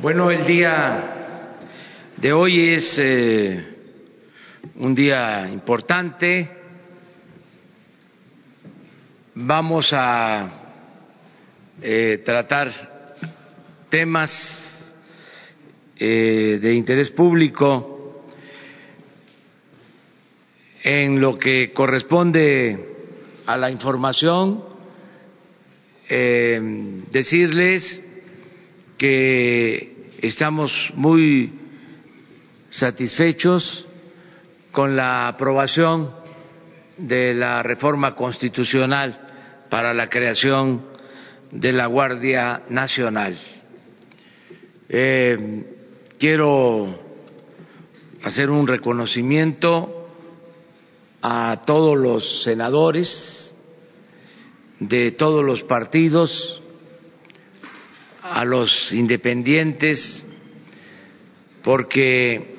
Bueno, el día de hoy es eh, un día importante. Vamos a eh, tratar temas eh, de interés público en lo que corresponde a la información, decirles que estamos muy satisfechos con la aprobación de la reforma constitucional para la creación de la Guardia Nacional. Eh, quiero hacer un reconocimiento a todos los senadores de todos los partidos a los independientes porque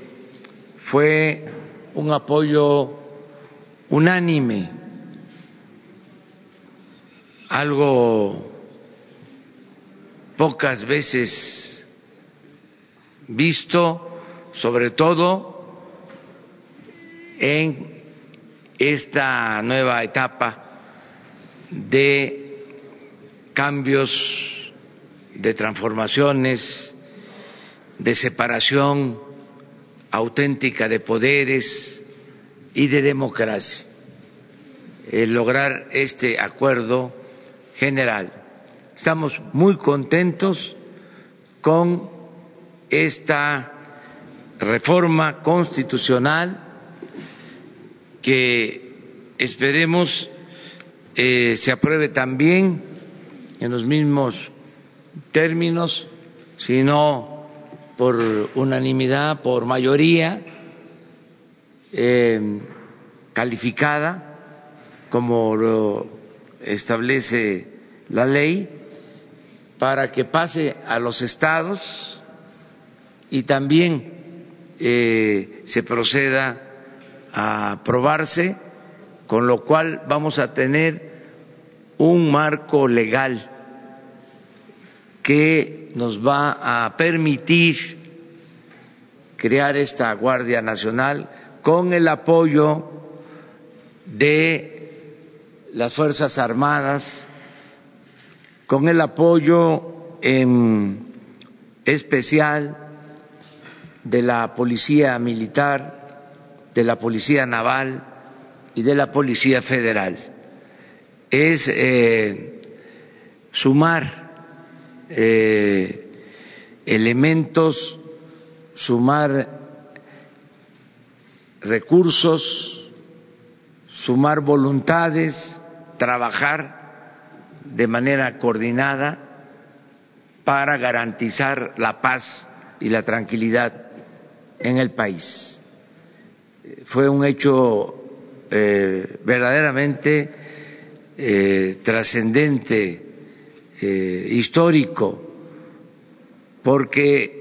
fue un apoyo unánime, algo pocas veces visto, sobre todo en esta nueva etapa de cambios de transformaciones, de separación auténtica de poderes y de democracia. El lograr este acuerdo general. Estamos muy contentos con esta reforma constitucional que esperemos eh, se apruebe también en los mismos términos, sino por unanimidad, por mayoría eh, calificada, como lo establece la ley, para que pase a los estados y también eh, se proceda a aprobarse, con lo cual vamos a tener un marco legal que nos va a permitir crear esta Guardia Nacional con el apoyo de las Fuerzas Armadas, con el apoyo especial de la Policía Militar, de la Policía Naval y de la Policía Federal. Es eh, sumar eh, elementos, sumar recursos, sumar voluntades, trabajar de manera coordinada para garantizar la paz y la tranquilidad en el país. Fue un hecho eh, verdaderamente eh, trascendente eh, histórico, porque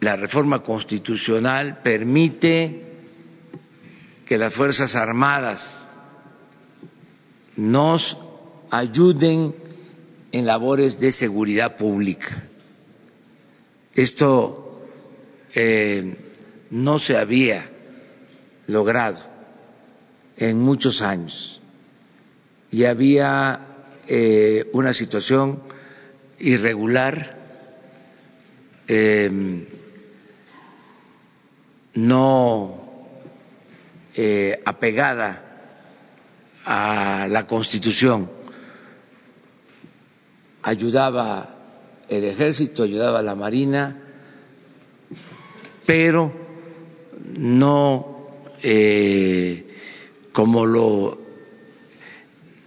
la reforma constitucional permite que las Fuerzas Armadas nos ayuden en labores de seguridad pública. Esto eh, no se había logrado en muchos años y había eh, una situación irregular, em, no eh, apegada a la Constitución. Ayudaba el ejército, ayudaba la Marina, pero no eh, como lo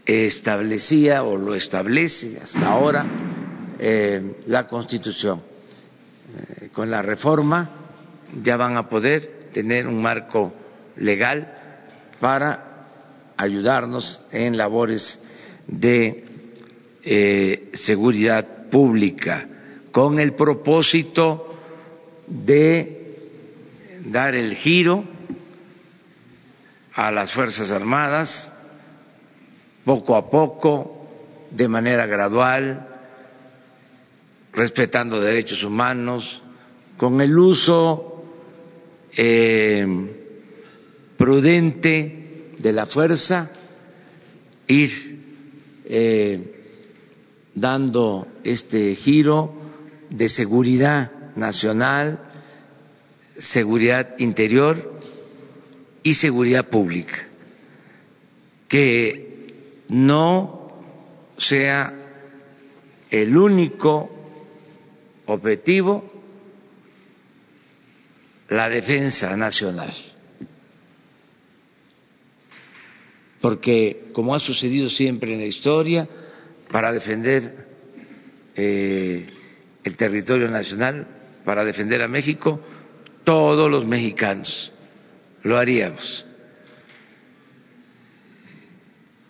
establecía o lo establece hasta ahora eh, la Constitución. Eh, con la reforma ya van a poder tener un marco legal para ayudarnos en labores de eh, seguridad pública, con el propósito de dar el giro a las Fuerzas Armadas, poco a poco, de manera gradual, respetando derechos humanos, con el uso eh, prudente de la fuerza, ir eh, dando este giro de seguridad nacional, seguridad interior y seguridad pública, que no sea el único objetivo la defensa nacional. Porque, como ha sucedido siempre en la historia, para defender eh, el territorio nacional, para defender a México, todos los mexicanos lo haríamos.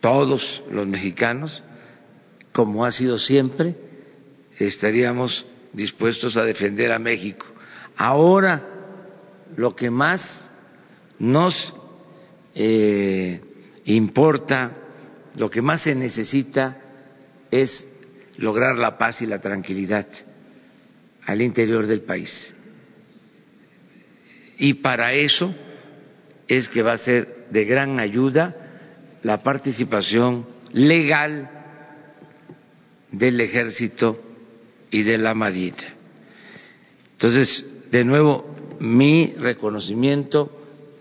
Todos los mexicanos, como ha sido siempre, estaríamos dispuestos a defender a México. Ahora, lo que más nos eh, importa, lo que más se necesita es lograr la paz y la tranquilidad al interior del país. Y para eso es que va a ser de gran ayuda la participación legal del ejército y de la marina. Entonces, de nuevo, mi reconocimiento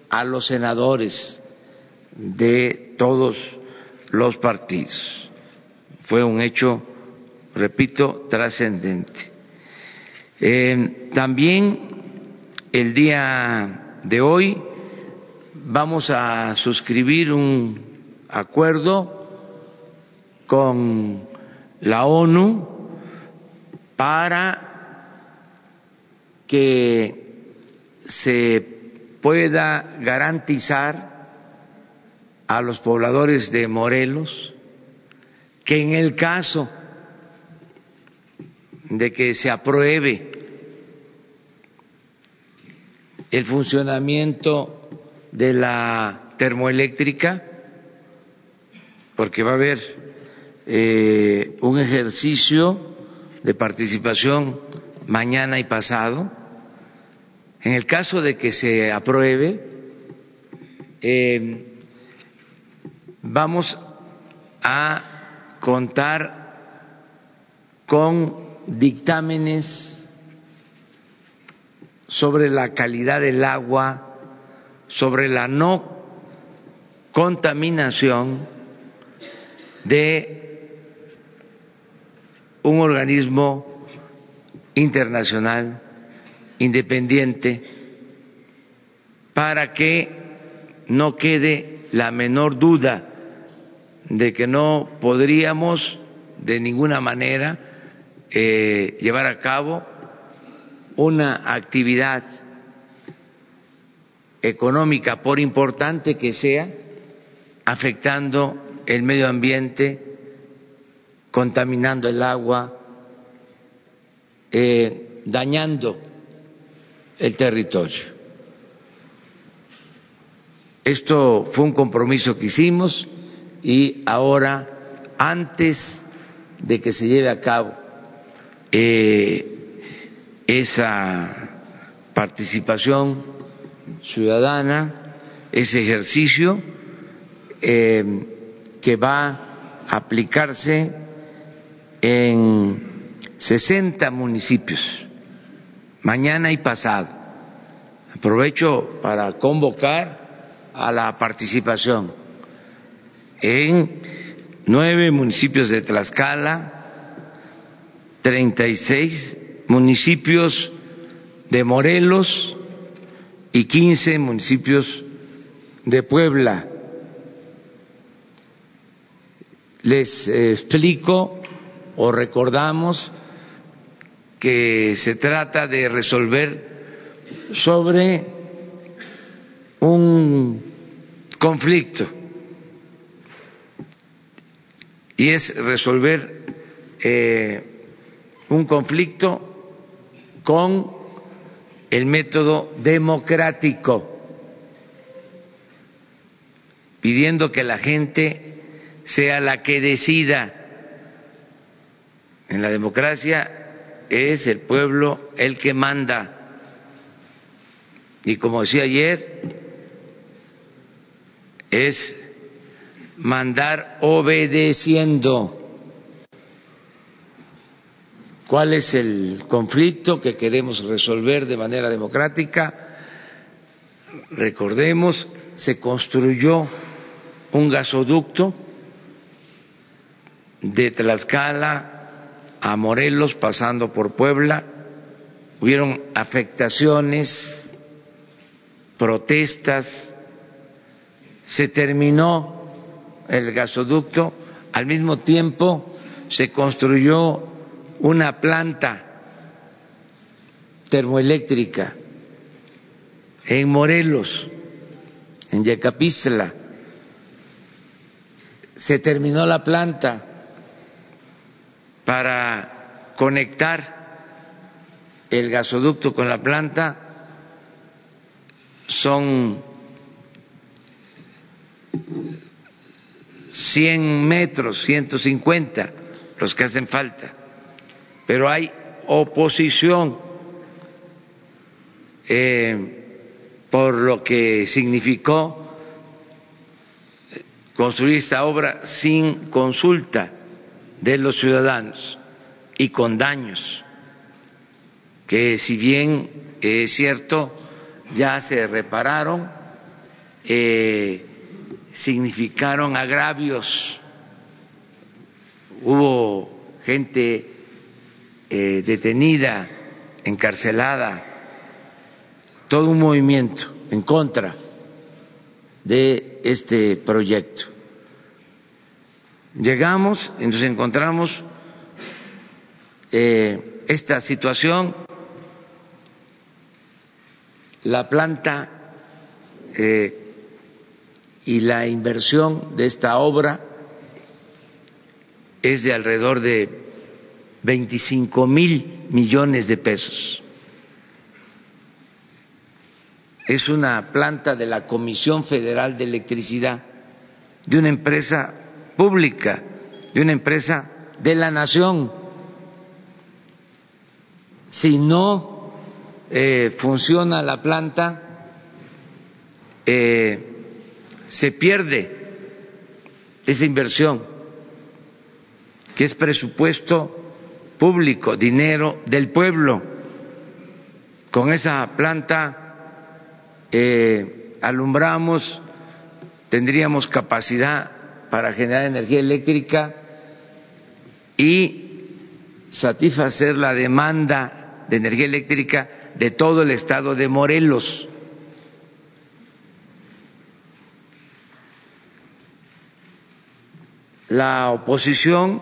a los senadores de todos los partidos. Fue un hecho, repito, trascendente. Eh, también el día de hoy vamos a suscribir un acuerdo con la ONU para que se pueda garantizar a los pobladores de Morelos que en el caso de que se apruebe el funcionamiento de la termoeléctrica, porque va a haber eh, un ejercicio de participación mañana y pasado. En el caso de que se apruebe, eh, vamos a contar con dictámenes sobre la calidad del agua, sobre la no contaminación de un organismo internacional independiente para que no quede la menor duda de que no podríamos de ninguna manera eh, llevar a cabo una actividad económica, por importante que sea, afectando el medio ambiente, contaminando el agua, eh, dañando el territorio. Esto fue un compromiso que hicimos y ahora, antes de que se lleve a cabo eh, esa participación ciudadana, ese ejercicio eh, que va a aplicarse en 60 municipios, mañana y pasado. Aprovecho para convocar a la participación en nueve municipios de Tlaxcala, 36 municipios de Morelos y 15 municipios de Puebla. Les explico o recordamos que se trata de resolver sobre un conflicto. Y es resolver eh, un conflicto con el método democrático, pidiendo que la gente sea la que decida. En la democracia es el pueblo el que manda. Y como decía ayer, es mandar obedeciendo. ¿Cuál es el conflicto que queremos resolver de manera democrática? Recordemos, se construyó un gasoducto de Tlaxcala a Morelos pasando por Puebla. Hubieron afectaciones, protestas, se terminó el gasoducto, al mismo tiempo se construyó una planta termoeléctrica en Morelos, en Yecapistla. Se terminó la planta para conectar el gasoducto con la planta. Son 100 metros, 150 los que hacen falta, pero hay oposición eh, por lo que significó construir esta obra sin consulta de los ciudadanos y con daños que si bien es cierto ya se repararon, eh, significaron agravios, hubo gente eh, detenida, encarcelada, todo un movimiento en contra de este proyecto. Llegamos y nos encontramos eh, esta situación, la planta eh, y la inversión de esta obra es de alrededor de 25 mil millones de pesos. Es una planta de la Comisión Federal de Electricidad, de una empresa pública, de una empresa de la nación. Si no eh, funciona la planta, eh, se pierde esa inversión, que es presupuesto público, dinero del pueblo. Con esa planta eh, alumbramos, tendríamos capacidad para generar energía eléctrica y satisfacer la demanda de energía eléctrica de todo el estado de Morelos. La oposición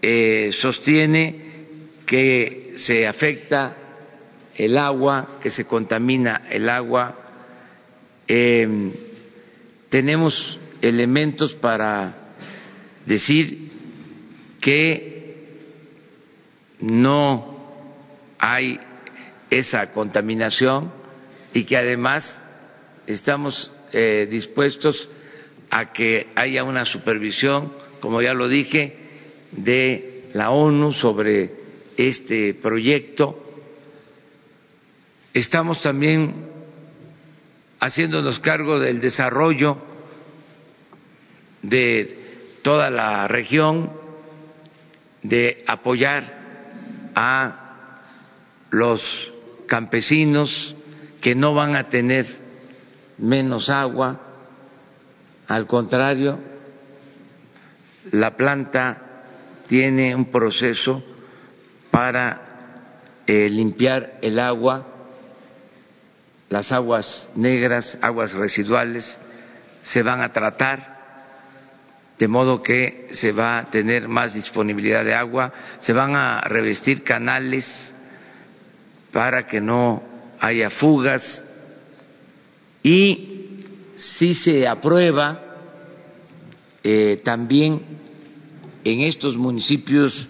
eh, sostiene que se afecta el agua, que se contamina el agua. Em, tenemos elementos para decir que no hay esa contaminación y que además estamos eh, dispuestos a que haya una supervisión, como ya lo dije, de la ONU sobre este proyecto. Estamos también haciéndonos cargo del desarrollo de toda la región, de apoyar a los campesinos que no van a tener menos agua, al contrario, la planta tiene un proceso para eh, limpiar el agua, las aguas negras, aguas residuales, se van a tratar de modo que se va a tener más disponibilidad de agua, se van a revestir canales para que no haya fugas. Y si se aprueba eh, también en estos municipios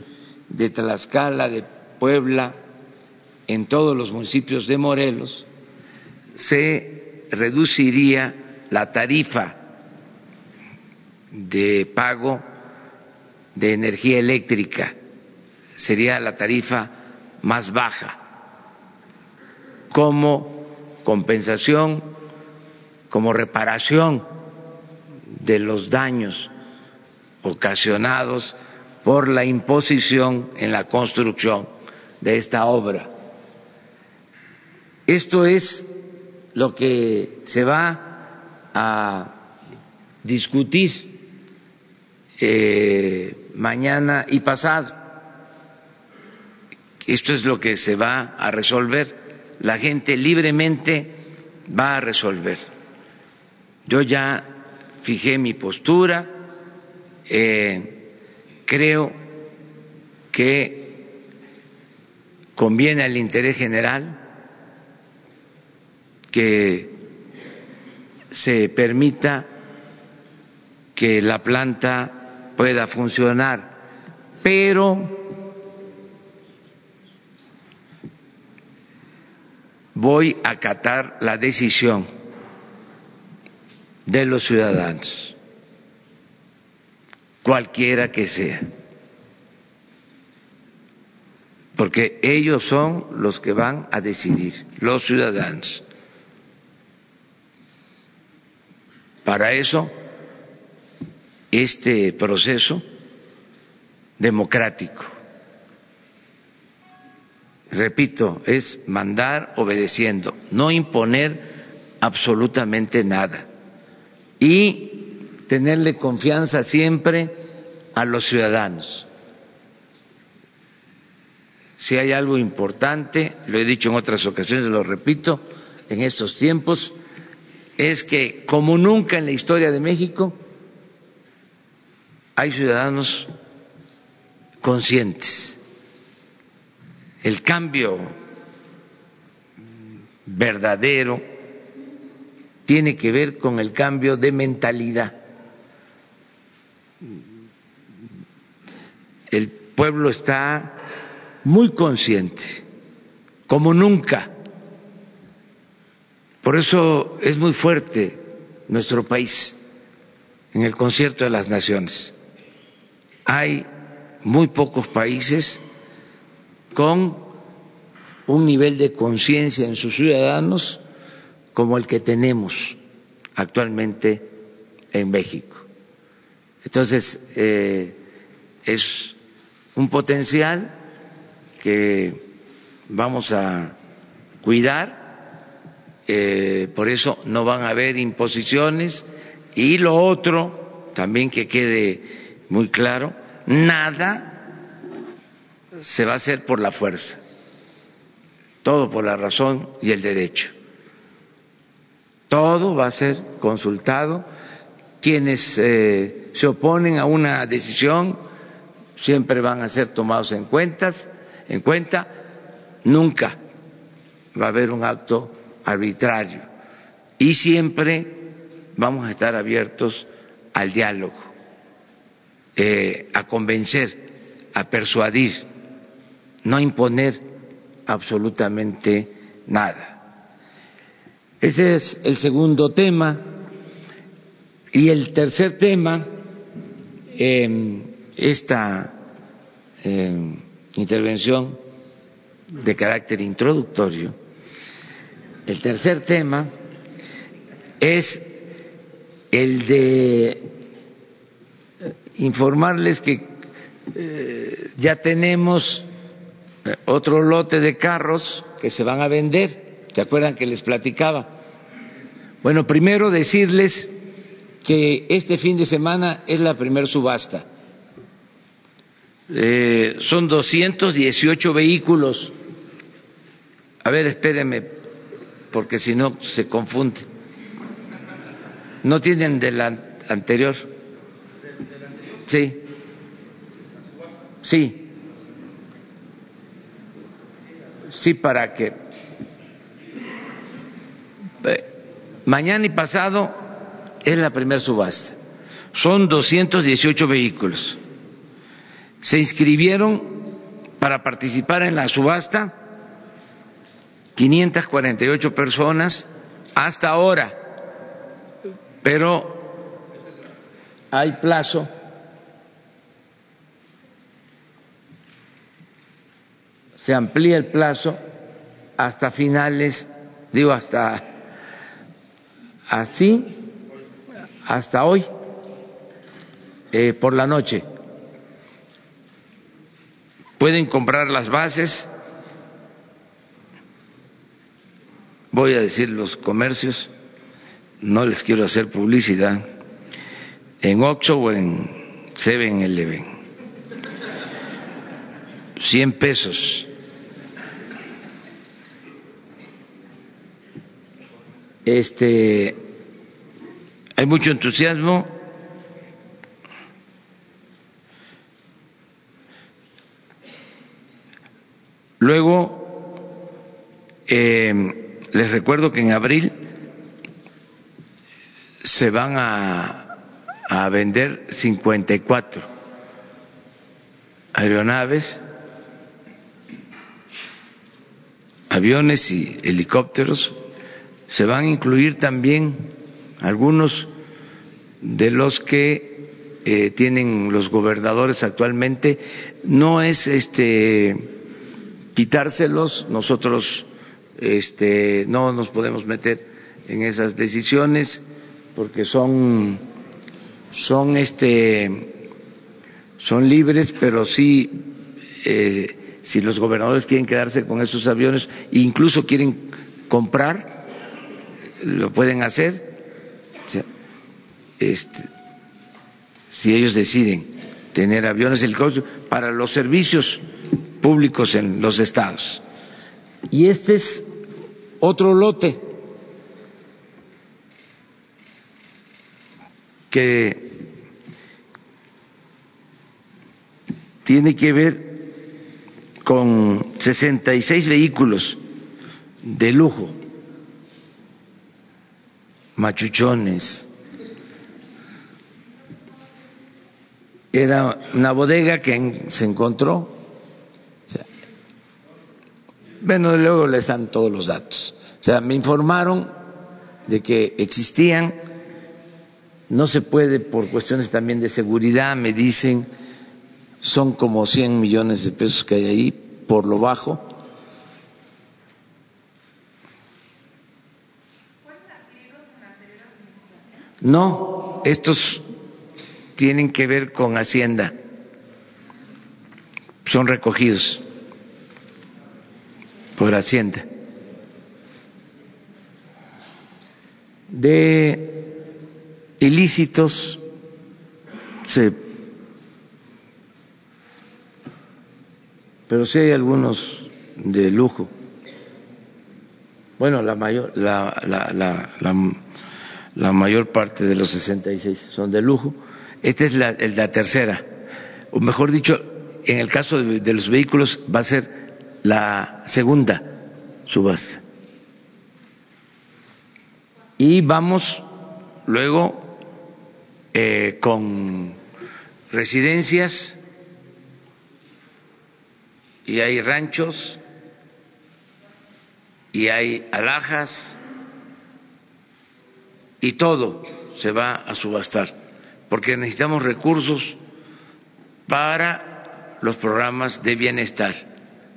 de Tlaxcala, de Puebla, en todos los municipios de Morelos, se reduciría la tarifa de pago de energía eléctrica, sería la tarifa más baja como compensación, como reparación de los daños ocasionados por la imposición en la construcción de esta obra. Esto es lo que se va a discutir eh, mañana y pasado. Esto es lo que se va a resolver. La gente libremente va a resolver. Yo ya fijé mi postura, eh, creo que conviene al interés general que se permita que la planta pueda funcionar, pero voy a acatar la decisión de los ciudadanos, cualquiera que sea, porque ellos son los que van a decidir, los ciudadanos. Para eso, este proceso democrático, repito, es mandar obedeciendo, no imponer absolutamente nada y tenerle confianza siempre a los ciudadanos. Si hay algo importante, lo he dicho en otras ocasiones, lo repito, en estos tiempos, es que como nunca en la historia de México hay ciudadanos conscientes. El cambio verdadero tiene que ver con el cambio de mentalidad. El pueblo está muy consciente, como nunca por eso es muy fuerte nuestro país en el concierto de las naciones. Hay muy pocos países con un nivel de conciencia en sus ciudadanos como el que tenemos actualmente en México. Entonces, eh, es un potencial que vamos a cuidar eh, por eso no van a haber imposiciones y lo otro, también que quede muy claro, nada se va a hacer por la fuerza, todo por la razón y el derecho. Todo va a ser consultado. Quienes eh, se oponen a una decisión siempre van a ser tomados en en cuenta. Nunca va a haber un acto arbitrario y siempre vamos a estar abiertos al diálogo, eh, a convencer, a persuadir, no imponer absolutamente nada. Ese es el segundo tema. Y el tercer tema, eh, esta eh, intervención de carácter introductorio, el tercer tema es el de informarles que eh, ya tenemos eh, otro lote de carros que se van a vender. ¿Se acuerdan que les platicaba? Bueno, primero decirles que este fin de semana es la primer subasta. son 218 vehículos. A ver, espérenme, porque si no se confunde. ¿No tienen del anterior? Sí. Sí. Sí, para que eh, mañana y pasado es la primera subasta. Son 218 vehículos. Se inscribieron para participar en la subasta 548 personas hasta ahora, pero hay plazo se amplía el plazo hasta finales, digo, hasta así, hasta hoy, eh, por la noche. Pueden comprar las bases, voy a decir los comercios, no les quiero hacer publicidad, en Oxxo o en Seven Eleven. 100 pesos. Este, hay mucho entusiasmo. Luego, eh, les recuerdo que en abril se van a, a vender 54 aeronaves, aviones y helicópteros. Se van a incluir también algunos de los que eh, tienen los gobernadores actualmente. No es este quitárselos, nosotros este, no nos podemos meter en esas decisiones porque son, son, este, son libres, pero sí, eh, si los gobernadores quieren quedarse con esos aviones, incluso quieren comprar, lo pueden hacer, este, si ellos deciden tener aviones helicópteros para los servicios públicos en los estados. Y este es otro lote que tiene que ver con 66 vehículos de lujo, machuchones. Era una bodega que se encontró. Bueno, luego les dan todos los datos. O sea, me informaron de que existían no se puede por cuestiones también de seguridad, me dicen, son como 100 millones de pesos que hay ahí por lo bajo. No, estos tienen que ver con Hacienda, son recogidos por Hacienda. De ilícitos se pero sí hay algunos de lujo bueno la mayor la, la, la, la, mayor parte de los 66 son de lujo. Esta es la, la tercera. O mejor dicho en el caso de, de los vehículos va a ser la segunda subasta. Y vamos luego eh, con residencias. Y hay ranchos. Y hay alhajas y todo se va a subastar porque necesitamos recursos para los programas de bienestar,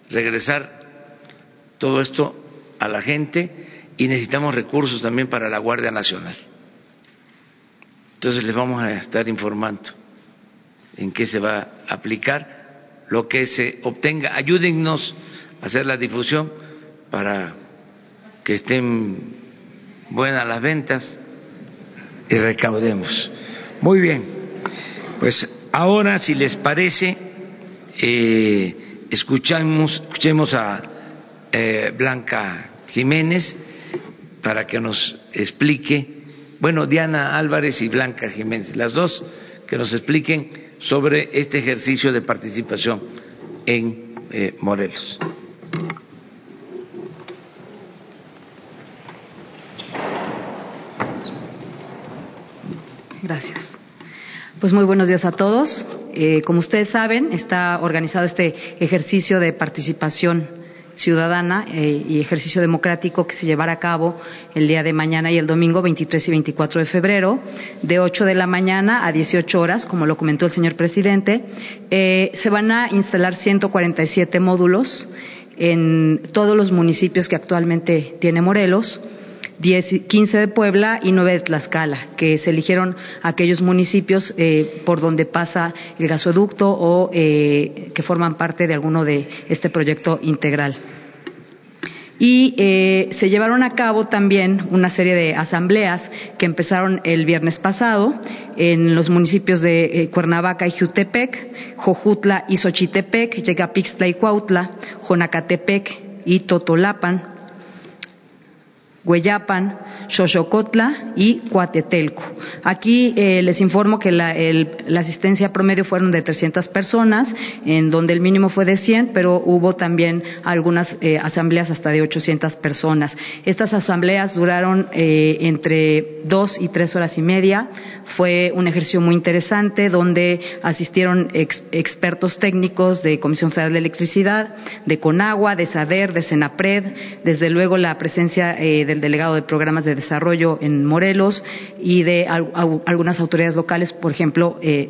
regresar todo esto a la gente y necesitamos recursos también para la Guardia Nacional. Entonces les vamos a estar informando en qué se va a aplicar lo que se obtenga. Ayúdennos a hacer la difusión para que estén buenas las ventas y recaudemos. Muy bien, pues ahora si les parece, eh, escuchamos, escuchemos a eh, Blanca Jiménez para que nos explique bueno, Diana Álvarez y Blanca Jiménez, las dos que nos expliquen sobre este ejercicio de participación en eh, Morelos. Gracias. Pues muy buenos días a todos. Eh, como ustedes saben, está organizado este ejercicio de participación ciudadana eh, y ejercicio democrático que se llevará a cabo el día de mañana y el domingo 23 y 24 de febrero, de 8 de la mañana a 18 horas, como lo comentó el señor presidente. Eh, se van a instalar 147 módulos en todos los municipios que actualmente tiene Morelos. 15 de Puebla y 9 de Tlaxcala, que se eligieron aquellos municipios eh, por donde pasa el gasoducto o eh, que forman parte de alguno de este proyecto integral. Y eh, se llevaron a cabo también una serie de asambleas que empezaron el viernes pasado en los municipios de Cuernavaca y Jutepec, Jojutla y Xochitepec, Yegapixtla y Cuautla, Jonacatepec y Totolapan, Hueyapan, Xochocotla y Cuatetelco. Aquí eh, les informo que la, asistencia promedio fueron de 300 personas, en donde el mínimo fue de 100, pero hubo también algunas eh, asambleas hasta de 800 personas. Estas asambleas duraron eh, entre dos y tres horas y media. Fue un ejercicio muy interesante donde asistieron expertos técnicos de Comisión Federal de Electricidad, de Conagua, de SADER, de Senapred, desde luego la presencia de del delegado de programas de desarrollo en Morelos y de algunas autoridades locales, por ejemplo, eh.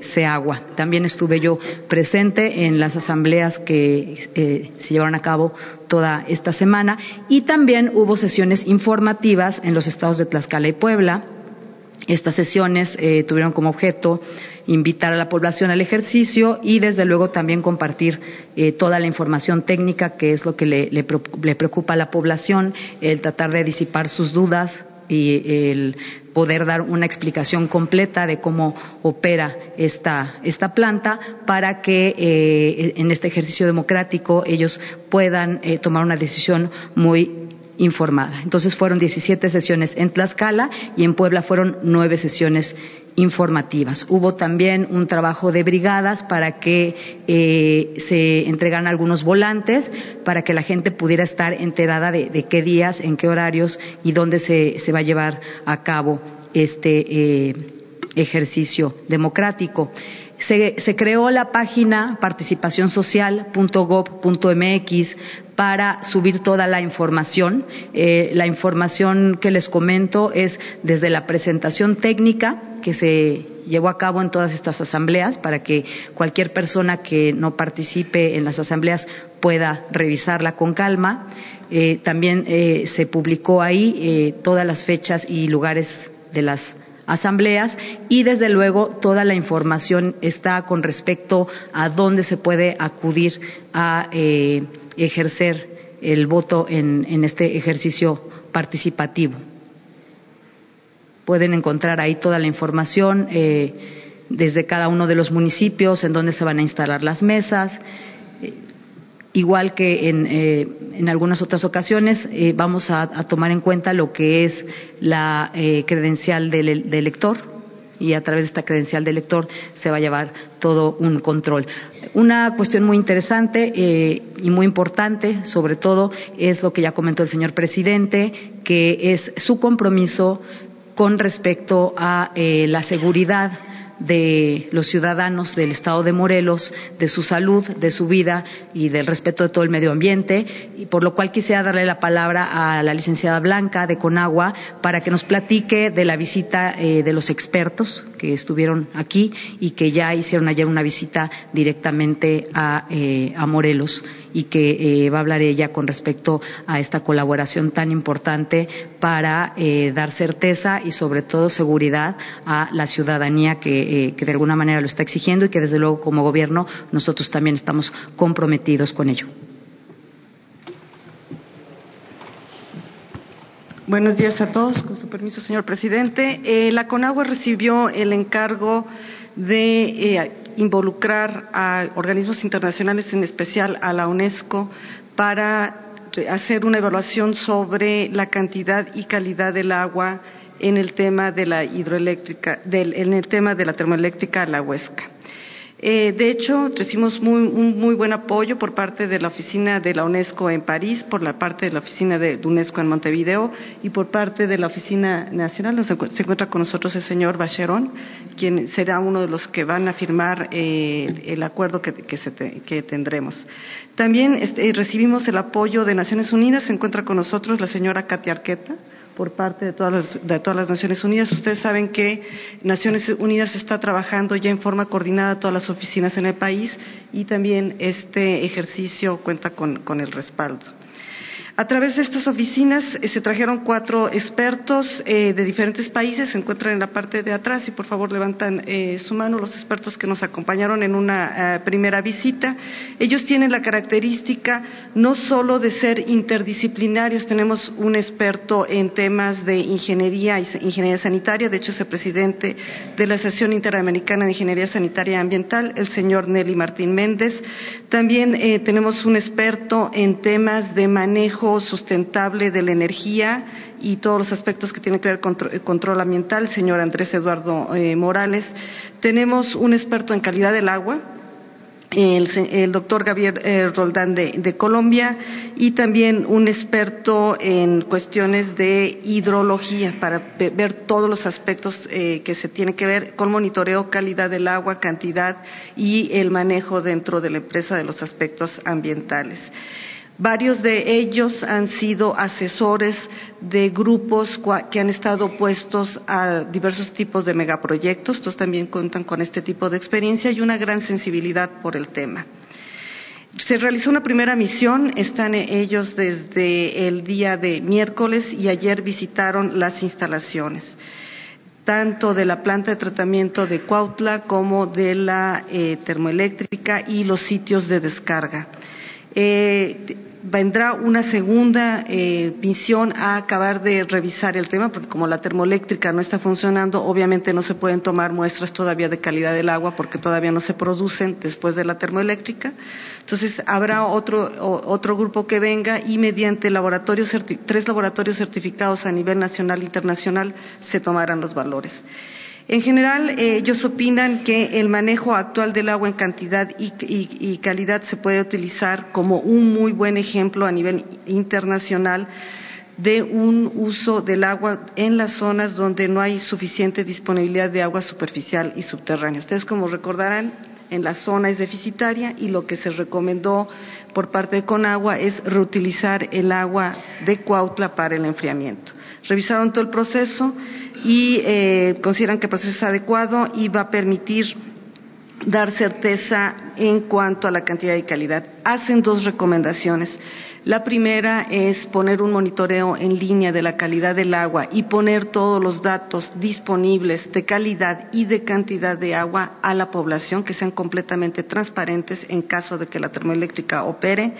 También estuve yo presente en las asambleas que eh, se llevaron a cabo toda esta semana y también hubo sesiones informativas en los estados de Tlaxcala y Puebla. Estas sesiones eh, tuvieron como objeto invitar a la población al ejercicio y desde luego también compartir eh, toda la información técnica que es lo que le, preocupa a la población, el tratar de disipar sus dudas y el poder dar una explicación completa de cómo opera esta, esta planta para que eh, en este ejercicio democrático ellos puedan eh, tomar una decisión muy informada. Entonces fueron 17 sesiones en Tlaxcala y en Puebla fueron nueve sesiones informativas. Hubo también un trabajo de brigadas para que eh, se entregaran algunos volantes para que la gente pudiera estar enterada de, qué días, en qué horarios y dónde se, va a llevar a cabo este eh, ejercicio democrático. Se, creó la página participacionsocial.gov.mx para subir toda la información. Eh, la información que les comento es desde la presentación técnica que se llevó a cabo en todas estas asambleas para que cualquier persona que no participe en las asambleas pueda revisarla con calma. Eh, también eh, se publicó ahí todas las fechas y lugares de las asambleas y desde luego toda la información está con respecto a dónde se puede acudir a eh, ejercer el voto en, este ejercicio participativo. Pueden encontrar ahí toda la información eh, desde cada uno de los municipios, en dónde se van a instalar las mesas, igual que en, eh, en algunas otras ocasiones, eh, vamos a, tomar en cuenta lo que es la eh, credencial del, elector y a través de esta credencial del elector se va a llevar todo un control. Una cuestión muy interesante y muy importante, sobre todo, es lo que ya comentó el señor presidente, que es su compromiso con respecto a la seguridad de los ciudadanos del Estado de Morelos, de su salud, de su vida y del respeto de todo el medio ambiente, y por lo cual quisiera darle la palabra a la licenciada Blanca de Conagua para que nos platique de la visita eh, de los expertos que estuvieron aquí y que ya hicieron ayer una visita directamente a, eh, a Morelos y que eh, va a hablar ella con respecto a esta colaboración tan importante para eh, dar certeza y sobre todo seguridad a la ciudadanía eh, que, de alguna manera lo está exigiendo y que desde luego como gobierno nosotros también estamos comprometidos con ello. Buenos días a todos. Con su permiso, señor presidente. la CONAGUA recibió el encargo de involucrar a organismos internacionales, en especial a la UNESCO, para hacer una evaluación sobre la cantidad y calidad del agua en el tema de la hidroeléctrica, en el tema de la termoeléctrica La Huesca. Eh, de hecho, recibimos un muy buen apoyo por parte de la oficina de la UNESCO en París, por la parte de la oficina de, UNESCO en Montevideo y por parte de la oficina nacional. Se, encuentra con nosotros el señor Bacheron, quien será uno de los que van a firmar eh, el acuerdo que, tendremos. También este, recibimos el apoyo de Naciones Unidas. Se encuentra con nosotros la señora Katia Arqueta por parte de todas, las, de todas las Naciones Unidas. Ustedes saben que Naciones Unidas está trabajando ya en forma coordinada todas las oficinas en el país y también este ejercicio cuenta con el respaldo. A través de estas oficinas eh, se trajeron cuatro expertos eh, de diferentes países, se encuentran en la parte de atrás y por favor levantan eh, su mano los expertos que nos acompañaron en una primera visita. Ellos tienen la característica no solo de ser interdisciplinarios, tenemos un experto en temas de ingeniería y ingeniería sanitaria, de hecho es el presidente de la Asociación Interamericana de Ingeniería Sanitaria y Ambiental, el señor Nelly Martín Méndez. También tenemos un experto en temas de manejo sustentable de la energía y todos los aspectos que tienen que ver con control ambiental, señor Andrés Eduardo eh, Morales. Tenemos un experto en calidad del agua, el, doctor Gabriel eh, Roldán de, Colombia y también un experto en cuestiones de hidrología para ver todos los aspectos eh, que se tienen que ver con monitoreo, calidad del agua, cantidad y el manejo dentro de la empresa de los aspectos ambientales. Varios de ellos han sido asesores de grupos que han estado puestos a diversos tipos de megaproyectos, estos también cuentan con este tipo de experiencia y una gran sensibilidad por el tema. Se realizó una primera misión, están ellos desde el día de miércoles y ayer visitaron las instalaciones tanto de la planta de tratamiento de Cuautla como de la eh, termoeléctrica y los sitios de descarga. Eh, vendrá una segunda eh, misión a acabar de revisar el tema, porque como la termoeléctrica no está funcionando, obviamente no se pueden tomar muestras todavía de calidad del agua porque todavía no se producen después de la termoeléctrica. Entonces habrá otro, otro grupo que venga y mediante laboratorios, tres laboratorios certificados a nivel nacional e internacional se tomarán los valores. En general, eh, ellos opinan que el manejo actual del agua en cantidad y, calidad se puede utilizar como un muy buen ejemplo a nivel internacional de un uso del agua en las zonas donde no hay suficiente disponibilidad de agua superficial y subterránea. Ustedes, como recordarán, en la zona es deficitaria y lo que se recomendó por parte de Conagua es reutilizar el agua de Cuautla para el enfriamiento. Revisaron todo el proceso y eh, consideran que el proceso es adecuado y va a permitir dar certeza en cuanto a la cantidad y calidad. Hacen dos recomendaciones. La primera es poner un monitoreo en línea de la calidad del agua y poner todos los datos disponibles de calidad y de cantidad de agua a la población que sean completamente transparentes en caso de que la termoeléctrica opere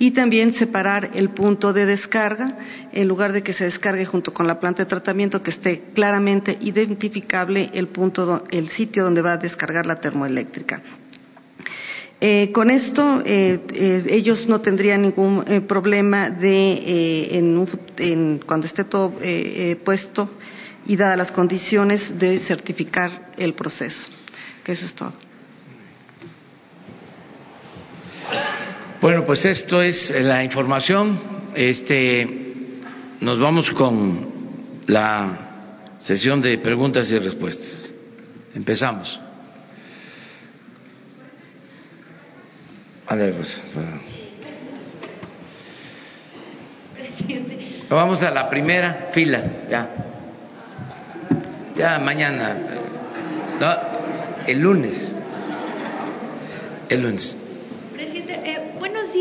y también separar el punto de descarga en lugar de que se descargue junto con la planta de tratamiento que esté claramente identificable el punto el sitio donde va a descargar la termoeléctrica. Eh, con esto, eh, eh, ellos no tendrían ningún problema de, en cuando esté todo puesto y dadas las condiciones, de certificar el proceso. Que eso es todo. Bueno, pues esto es la información. Este, nos vamos con la sesión de preguntas y respuestas. Empezamos. Pues, Vamos a la primera fila, ya. Ya mañana. No, el lunes. El lunes.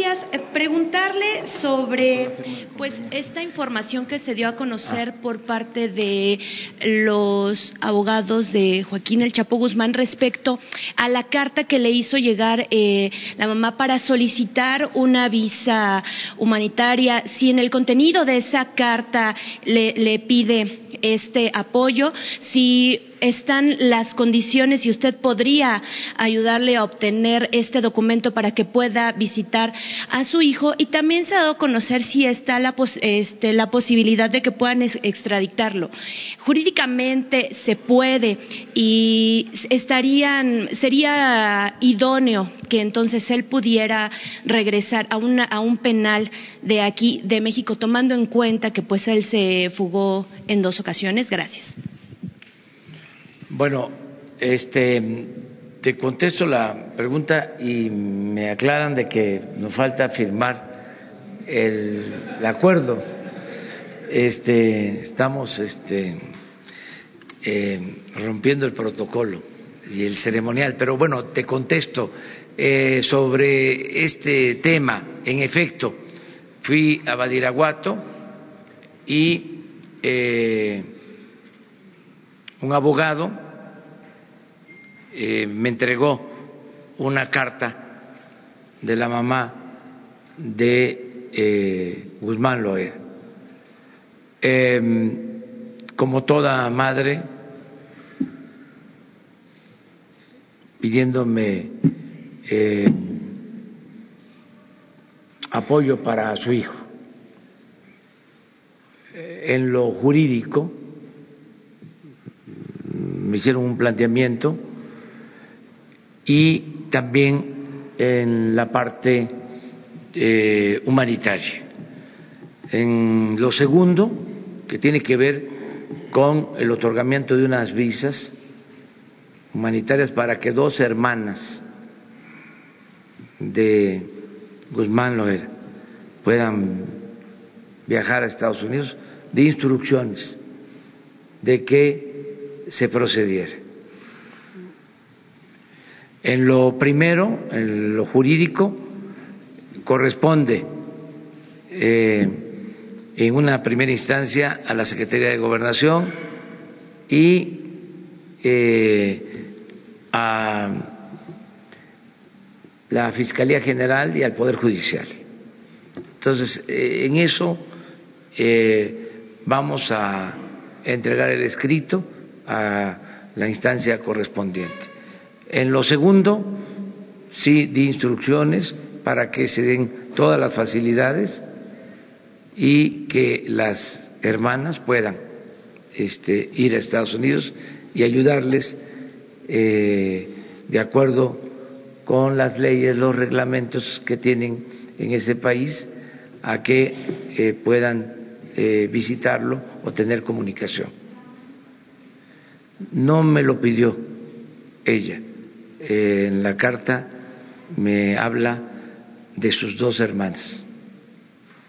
Eh, preguntarle sobre pues esta información que se dio a conocer ah. por parte de los abogados de Joaquín El Chapo Guzmán respecto a la carta que le hizo llegar eh, la mamá para solicitar una visa humanitaria. Si en el contenido de esa carta le, le pide este apoyo, si están las condiciones y usted podría ayudarle a obtener este documento para que pueda visitar a su hijo y también se ha dado a conocer si está la, este, la posibilidad de que puedan extraditarlo. Jurídicamente se puede y estarían, sería idóneo que entonces él pudiera regresar a, una, a un penal de aquí, de México, tomando en cuenta que pues él se fugó en dos ocasiones. Gracias. Bueno, este, te contesto la pregunta y me aclaran de que nos falta firmar el, acuerdo. este, estamos este, eh, rompiendo el protocolo y el ceremonial, pero bueno, te contesto eh, sobre este tema. En efecto, fui a Badiraguato y eh, un abogado me entregó una carta de la mamá de Guzmán Loer. Em, como toda madre, pidiéndome eh, apoyo para su hijo. En lo jurídico, me hicieron un planteamiento y también en la parte eh, humanitaria. En lo segundo, que tiene que ver con el otorgamiento de unas visas humanitarias para que dos hermanas de Guzmán Loera puedan viajar a Estados Unidos, de instrucciones de que se procediera. En lo primero, en lo jurídico, corresponde eh, en una primera instancia a la Secretaría de Gobernación y eh, a la Fiscalía General y al Poder Judicial. Entonces, eh, en eso vamos a entregar el escrito a la instancia correspondiente. En lo segundo, sí di instrucciones para que se den todas las facilidades y que las hermanas puedan este, ir a Estados Unidos y ayudarles eh, de acuerdo con las leyes, los reglamentos que tienen en ese país a que eh, puedan eh, visitarlo o tener comunicación. No me lo pidió ella. En la carta me habla de sus dos hermanas.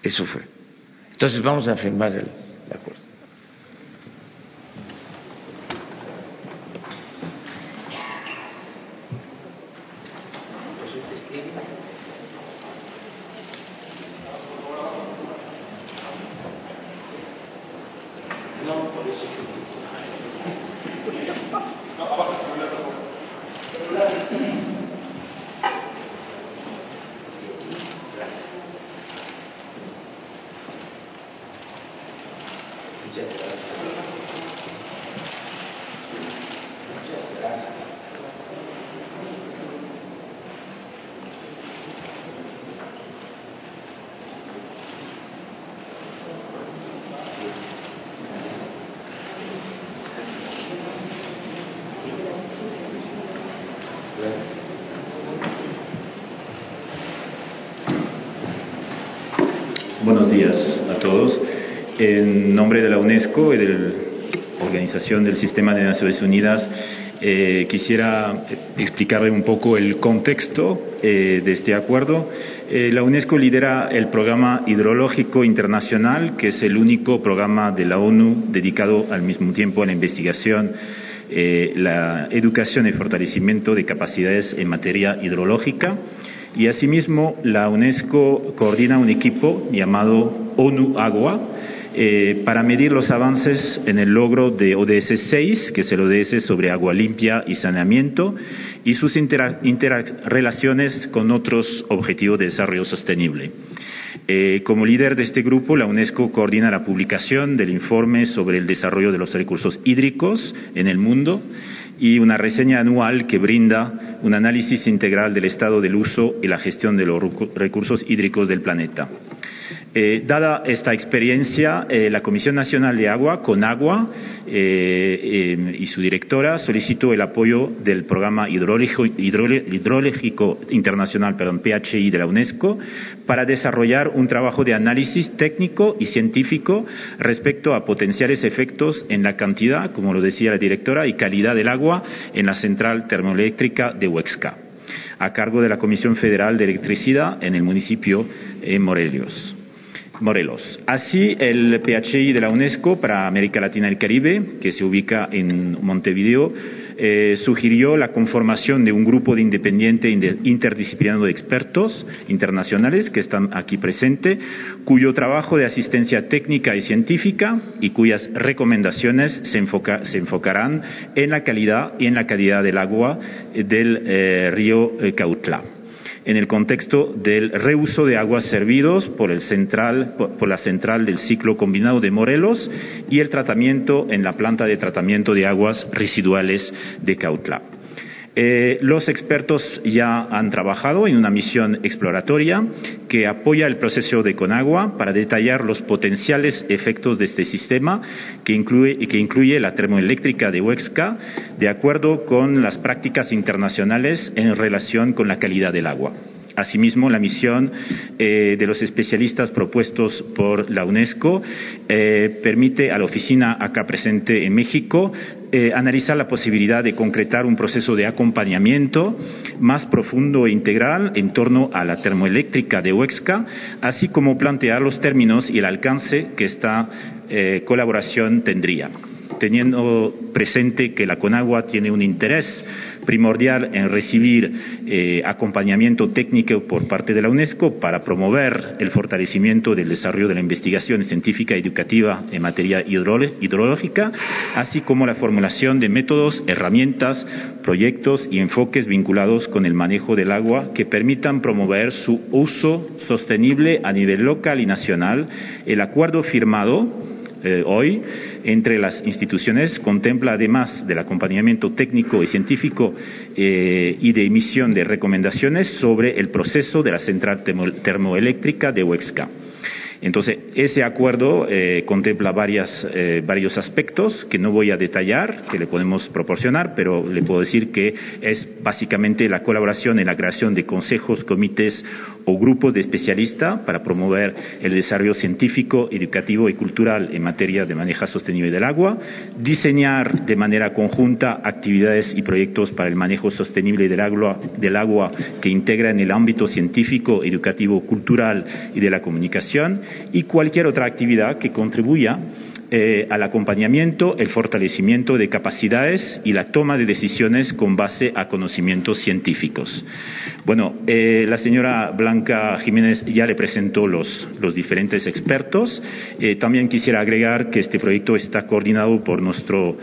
Eso fue. Entonces vamos a firmar el acuerdo. En nombre de la UNESCO y de la Organización del Sistema de Naciones Unidas, eh, quisiera explicarle un poco el contexto eh, de este acuerdo. Eh, la UNESCO lidera el Programa Hidrológico Internacional, que es el único programa de la ONU dedicado al mismo tiempo a la investigación, la educación y fortalecimiento de capacidades en materia hidrológica. Y asimismo, la UNESCO coordina un equipo llamado ONU Agua, eh, para medir los avances en el logro de ODS 6, que es el ODS sobre agua limpia y saneamiento, y sus interrelaciones con otros objetivos de desarrollo sostenible. Eh, como líder de este grupo, la UNESCO coordina la publicación del informe sobre el desarrollo de los recursos hídricos en el mundo y una reseña anual que brinda un análisis integral del estado del uso y la gestión de los recursos hídricos del planeta. Eh, dada esta experiencia, eh, la Comisión Nacional de Agua, CONAGUA, eh, y su directora solicitó el apoyo del Programa Hidrológico, Internacional, PHI de la UNESCO, para desarrollar un trabajo de análisis técnico y científico respecto a potenciales efectos en la cantidad, como lo decía la directora, y calidad del agua en la central termoeléctrica de Huexca, a cargo de la Comisión Federal de Electricidad en el municipio de Morelos. Morelos. Así, el PHI de la UNESCO para América Latina y el Caribe, que se ubica en Montevideo, eh, sugirió la conformación de un grupo de independiente interdisciplinario de expertos internacionales que están aquí presentes, cuyo trabajo de asistencia técnica y científica y cuyas recomendaciones se, enfocarán en la calidad y en la calidad del agua del eh, río eh, Cautla en el contexto del reuso de aguas servidos por, la central del ciclo combinado de Morelos y el tratamiento en la planta de tratamiento de aguas residuales de Cautla. Eh, los expertos ya han trabajado en una misión exploratoria que apoya el proceso de Conagua para detallar los potenciales efectos de este sistema que incluye, que incluye la termoeléctrica de Huexca de acuerdo con las prácticas internacionales en relación con la calidad del agua. Asimismo, la misión eh, de los especialistas propuestos por la UNESCO eh, permite a la oficina acá presente en México eh, analizar la posibilidad de concretar un proceso de acompañamiento más profundo e integral en torno a la termoeléctrica de Huexca, así como plantear los términos y el alcance que esta colaboración tendría teniendo presente que la Conagua tiene un interés primordial en recibir eh, acompañamiento técnico por parte de la UNESCO para promover el fortalecimiento del desarrollo de la investigación científica y educativa en materia hidrológica, así como la formulación de métodos, herramientas, proyectos y enfoques vinculados con el manejo del agua que permitan promover su uso sostenible a nivel local y nacional. El acuerdo firmado eh, hoy entre las instituciones contempla, además del acompañamiento técnico y científico eh, y de emisión de recomendaciones sobre el proceso de la central termoeléctrica de Huexca. Entonces, ese acuerdo eh, contempla eh, varios aspectos que no voy a detallar, que le podemos proporcionar, pero le puedo decir que es básicamente la colaboración en la creación de consejos, comités o grupos de especialistas para promover el desarrollo científico, educativo y cultural en materia de manejo sostenible del agua, diseñar de manera conjunta actividades y proyectos para el manejo sostenible del agua, del agua que integran el ámbito científico, educativo, cultural y de la comunicación y cualquier otra actividad que contribuya eh, al acompañamiento, el fortalecimiento de capacidades y la toma de decisiones con base a conocimientos científicos. Bueno, eh, la señora Blanca Jiménez ya le presentó los, diferentes expertos. Eh, también quisiera agregar que este proyecto está coordinado por nuestro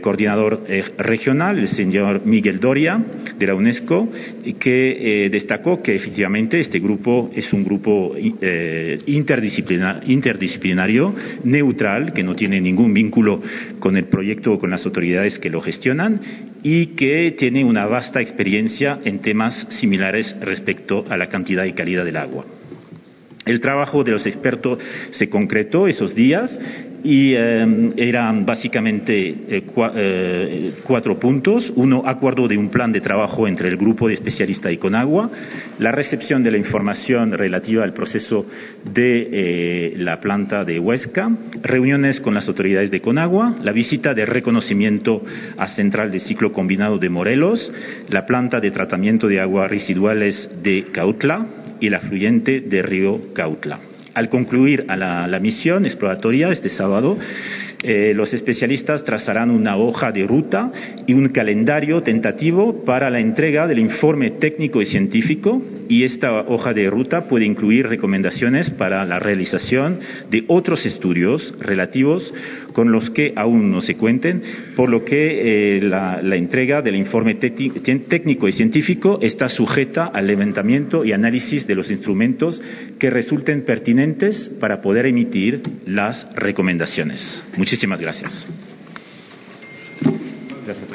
coordinador regional, el señor Miguel Doria, de la UNESCO, que destacó que efectivamente este grupo es un grupo interdisciplinario, neutral, que no tiene ningún vínculo con el proyecto o con las autoridades que lo gestionan y que tiene una vasta experiencia en temas similares respecto a la cantidad y calidad del agua. El trabajo de los expertos se concretó esos días y eh, eran básicamente eh, eh, cuatro puntos. Uno, acuerdo de un plan de trabajo entre el grupo de especialistas y Conagua, la recepción de la información relativa al proceso de la planta de Huesca, reuniones con las autoridades de Conagua, la visita de reconocimiento a Central de Ciclo Combinado de Morelos, la planta de tratamiento de aguas residuales de Cautla y la fluyente de Río Cautla. Al concluir a la, misión exploratoria este sábado, eh, los especialistas trazarán una hoja de ruta y un calendario tentativo para la entrega del informe técnico y científico y esta hoja de ruta puede incluir recomendaciones para la realización de otros estudios relativos con los que aún no se cuenten, por lo que eh, la, entrega del informe técnico y científico está sujeta al levantamiento y análisis de los instrumentos que resulten pertinentes para poder emitir las recomendaciones. Muchísimas gracias. Gracias.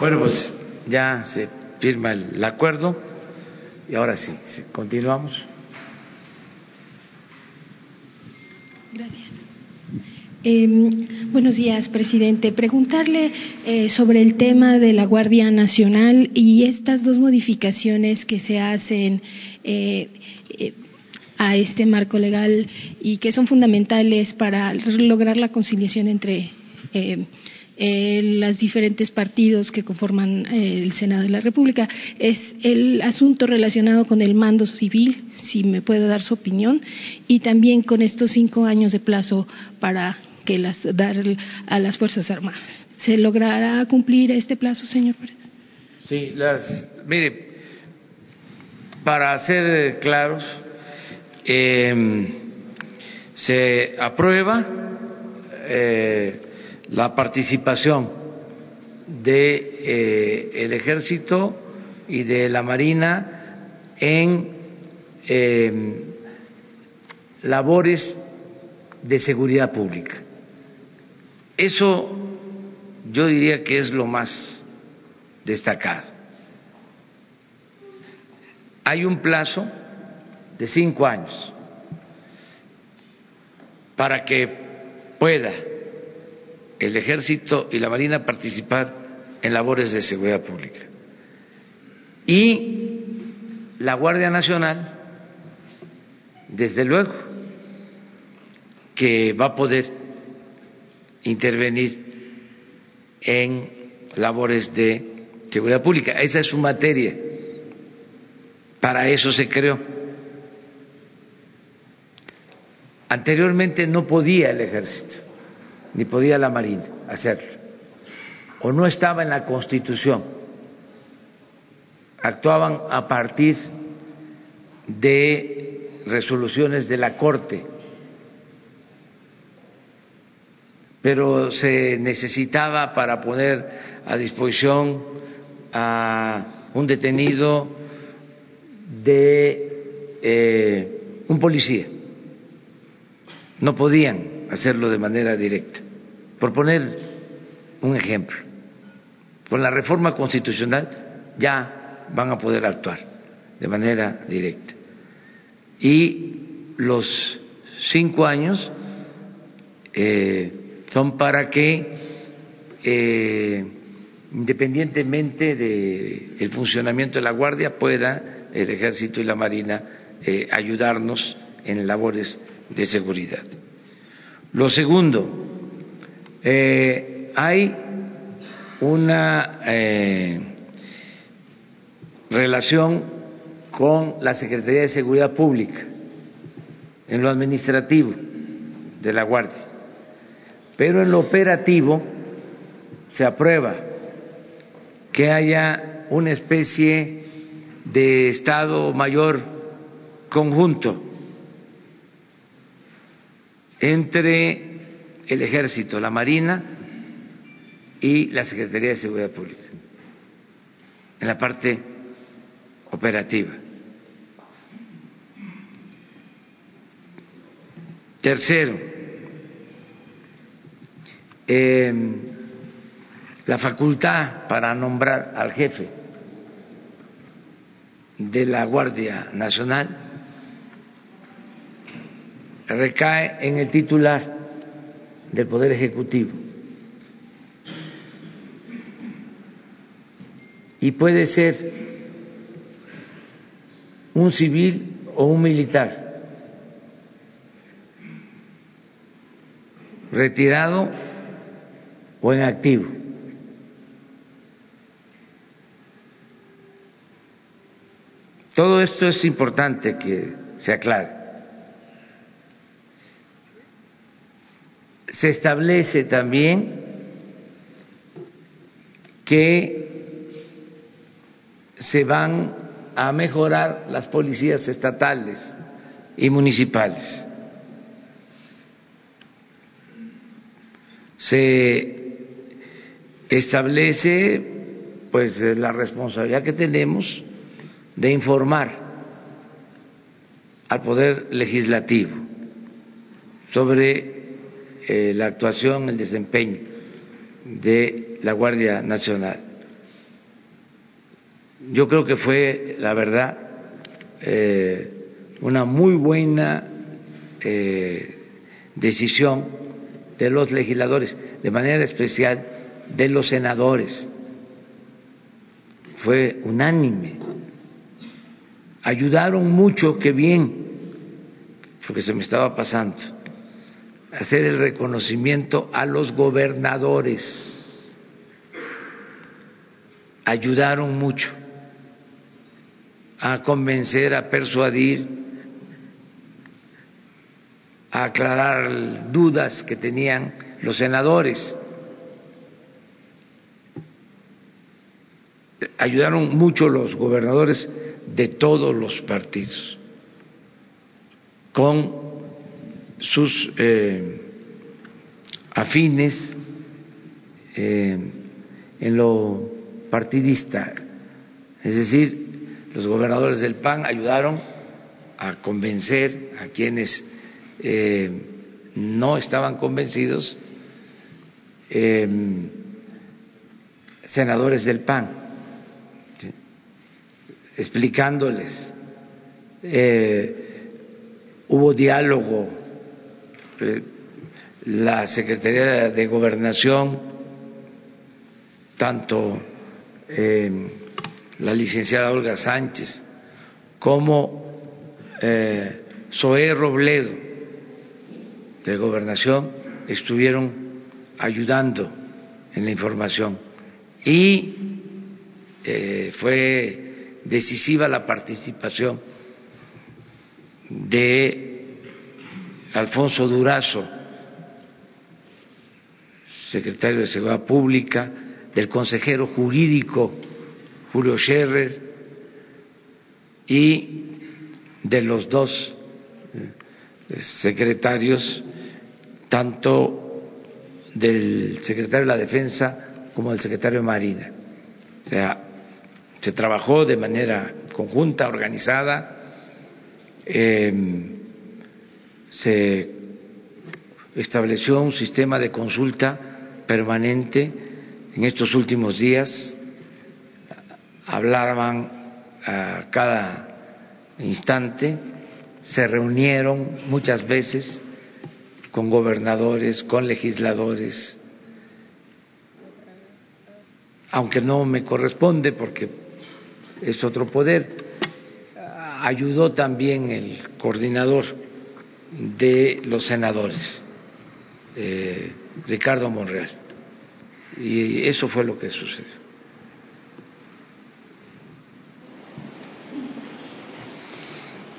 Bueno, pues ya se firma el acuerdo y ahora sí, continuamos. Gracias. Em, buenos días, presidente. Preguntarle eh, sobre el tema de la Guardia Nacional y estas dos modificaciones que se hacen eh, eh, a este marco legal y que son fundamentales para lograr la conciliación entre eh, los diferentes partidos que conforman eh, el Senado de la República. Es el asunto relacionado con el mando civil, si me puede dar su opinión, y también con estos cinco años de plazo para que las dar a las Fuerzas Armadas. ¿Se logrará cumplir este plazo, señor? Sí, las, mire, para ser claros, eh, se aprueba eh, la participación de eh, el ejército y de la marina en em, labores de seguridad pública. Eso yo diría que es lo más destacado. Hay un plazo de cinco años para que pueda el ejército y la marina participar en labores de seguridad pública. Y la Guardia Nacional, desde luego, que va a poder intervenir en labores de seguridad pública. Esa es su materia. Para eso se creó. Anteriormente no podía el ejército, ni podía la marina hacerlo, o no estaba en la constitución. Actuaban a partir de resoluciones de la Corte, pero se necesitaba para poner a disposición a un detenido de eh, un policía no podían hacerlo de manera directa. Por poner un ejemplo, con la reforma constitucional ya van a poder actuar de manera directa. Y los cinco años eh, son para que, eh, independientemente del funcionamiento de la Guardia, pueda el Ejército y la Marina eh, ayudarnos en labores de seguridad. Lo segundo, eh, hay una eh, relación con la Secretaría de Seguridad Pública en lo administrativo de la Guardia, pero en lo operativo se aprueba que haya una especie de Estado Mayor conjunto entre el Ejército, la Marina y la Secretaría de Seguridad Pública, en la parte operativa. Tercero, em, la facultad para nombrar al jefe de la Guardia Nacional recae en el titular del Poder Ejecutivo y puede ser un civil o un militar retirado o en activo. Todo esto es importante que se aclare. Se establece también que se van a mejorar las policías estatales y municipales. Se establece pues la responsabilidad que tenemos de informar al poder legislativo sobre eh, la actuación, el desempeño de la Guardia Nacional. Yo creo que fue, la verdad, eh, una muy buena eh, decisión de los legisladores, de manera especial de los senadores. Fue unánime. Ayudaron mucho, qué bien, porque se me estaba pasando hacer el reconocimiento a los gobernadores. ayudaron mucho a convencer, a persuadir, a aclarar dudas que tenían los senadores. Ayudaron mucho los gobernadores de todos los partidos con sus eh, afines eh, en lo partidista. Es decir, los gobernadores del PAN ayudaron a convencer a quienes eh, no estaban convencidos, senadores del PAN, explicándoles. hubo diálogo, la Secretaría de Gobernación, tanto eh, la licenciada Olga Sánchez como eh, Robledo de Gobernación estuvieron ayudando en la información. Y eh, fue decisiva la participación de Alfonso Durazo secretario de Seguridad Pública, del consejero jurídico Julio Scherrer y de los dos eh, secretarios, tanto del secretario de la Defensa como del secretario de Marina. O sea, se trabajó de manera conjunta, organizada, em, se estableció un sistema de consulta permanente. En estos últimos días, hablaban a cada instante, se reunieron muchas veces con gobernadores, con legisladores, aunque no me corresponde porque es otro poder, ayudó también el coordinador de los senadores, eh, Ricardo Monreal. Y eso fue lo que sucedió.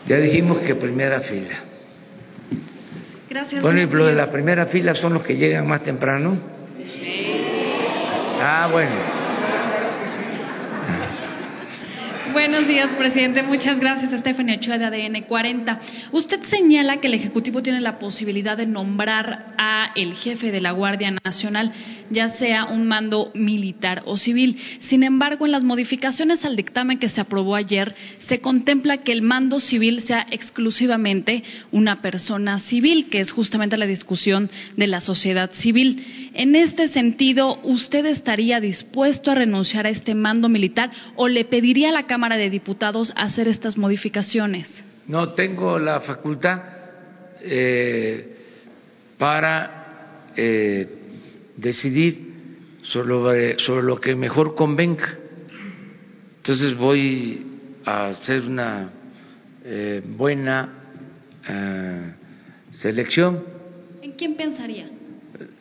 Ya dijimos que primera fila. Gracias. Bueno, y lo de la primera fila son los que llegan más temprano. Ah, bueno. Buenos días, presidente. Muchas gracias, Stephanie Ochoa de ADN 40. Usted señala que el Ejecutivo tiene la posibilidad de nombrar a el jefe de la Guardia Nacional, ya sea un mando militar o civil. Sin embargo, en las modificaciones al dictamen que se aprobó ayer, se contempla que el mando civil sea exclusivamente una persona civil, que es justamente la discusión de la sociedad civil. En este sentido, ¿usted estaría dispuesto a renunciar a este mando militar o le pediría a la Cámara de Diputados hacer estas modificaciones? No tengo la facultad eh, para eh, decidir sobre, sobre, lo que mejor convenga. Entonces voy a hacer una eh, buena selección. ¿En quién pensaría?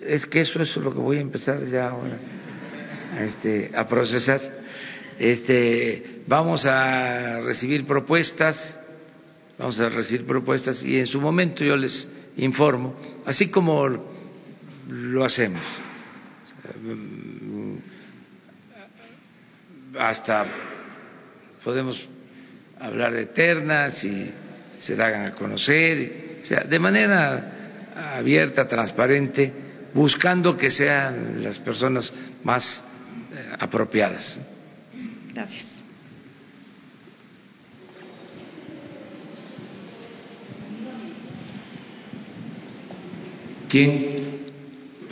es que eso es lo que voy a empezar ya ahora este, a procesar. Este, vamos a recibir propuestas, vamos a recibir propuestas y en su momento yo les informo, así como lo hacemos. Hasta podemos hablar de ternas y se hagan a conocer, o sea, de manera abierta, transparente buscando que sean las personas más eh, apropiadas. Gracias. ¿Quién?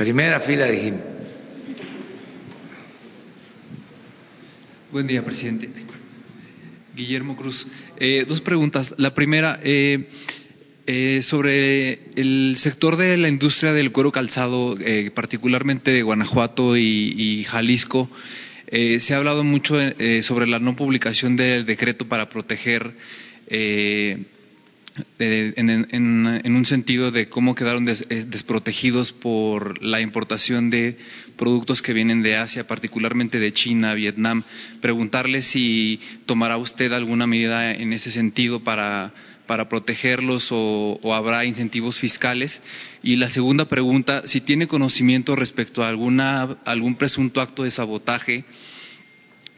Primera fila dijimos. Buen día, presidente. Guillermo Cruz. Eh, dos preguntas. La primera, eh, eh, sobre el sector de la industria del cuero calzado, eh, particularmente de Guanajuato y, Jalisco, eh, se ha hablado mucho sobre la no publicación del decreto para proteger en, un sentido de cómo quedaron eh, desprotegidos por la importación de productos que vienen de Asia, particularmente de China, Vietnam. Preguntarle si tomará usted alguna medida en ese sentido para, para protegerlos o, habrá incentivos fiscales. Y la segunda pregunta, si tiene conocimiento respecto a alguna, algún presunto acto de sabotaje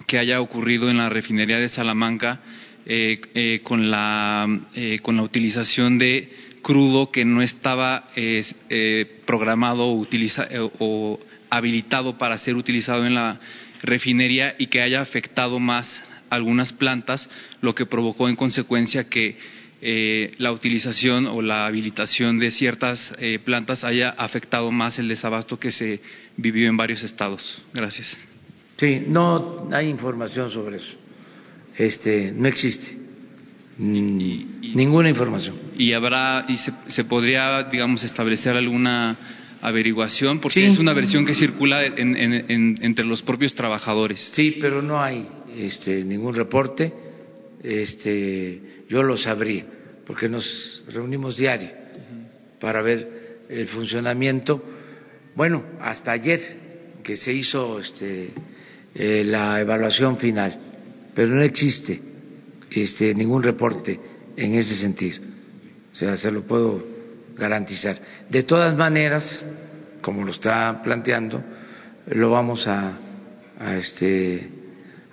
que haya ocurrido en la refinería de Salamanca eh, eh, con, la, eh, con la utilización de crudo que no estaba programado o, o habilitado para ser utilizado en la refinería y que haya afectado más algunas plantas, lo que provocó en consecuencia que la utilización o la habilitación de ciertas plantas haya afectado más el desabasto que se vivió en varios estados. Gracias. Sí, no hay información sobre eso este, no existe ninguna información. ¿Y habrá y se, podría, digamos, establecer alguna averiguación? Porque es una versión que circula entre los propios trabajadores. Sí, pero no hay este, ningún reporte. Este, yo lo sabría, porque nos reunimos diario para ver el funcionamiento. Bueno, hasta ayer que se hizo este, eh, la evaluación final pero no existe este, ningún reporte en ese sentido. O sea, se lo puedo garantizar. De todas maneras, como lo está planteando, lo vamos a, a, este,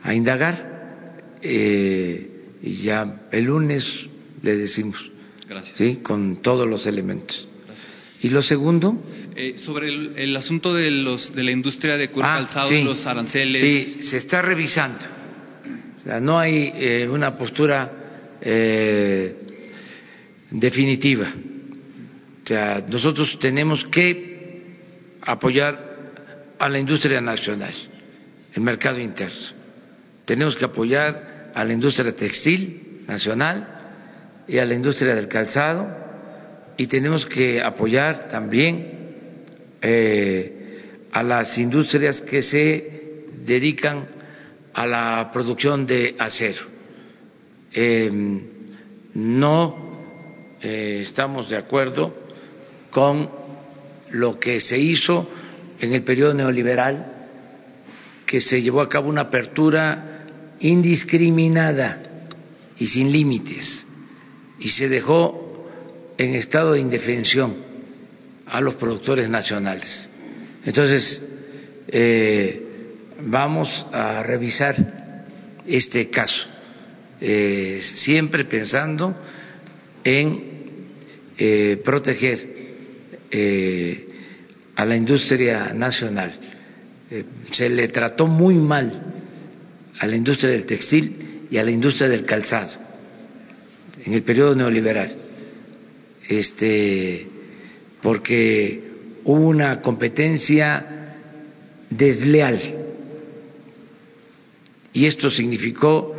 a indagar eh, y ya el lunes le decimos. Gracias. ¿sí? Con todos los elementos. ¿Y lo segundo? Eh, sobre el, asunto de, los, de la industria de cuero ah, calzado, los aranceles. Sí, se está revisando no hay eh, una postura eh, definitiva. Nosotros tenemos que apoyar a la industria nacional, el mercado interno. Tenemos que apoyar a la industria textil nacional y a la industria del calzado y tenemos que apoyar también eh, a las industrias que se dedican a la producción de acero. Em, no eh, estamos de acuerdo con lo que se hizo en el periodo neoliberal, que se llevó a cabo una apertura indiscriminada y sin límites, y se dejó en estado de indefensión a los productores nacionales. Entonces, eh, vamos a revisar este caso, eh, siempre pensando en eh, proteger eh, a la industria nacional. se le trató muy mal a la industria del textil y a la industria del calzado en el periodo neoliberal, este, porque hubo una competencia desleal y esto significó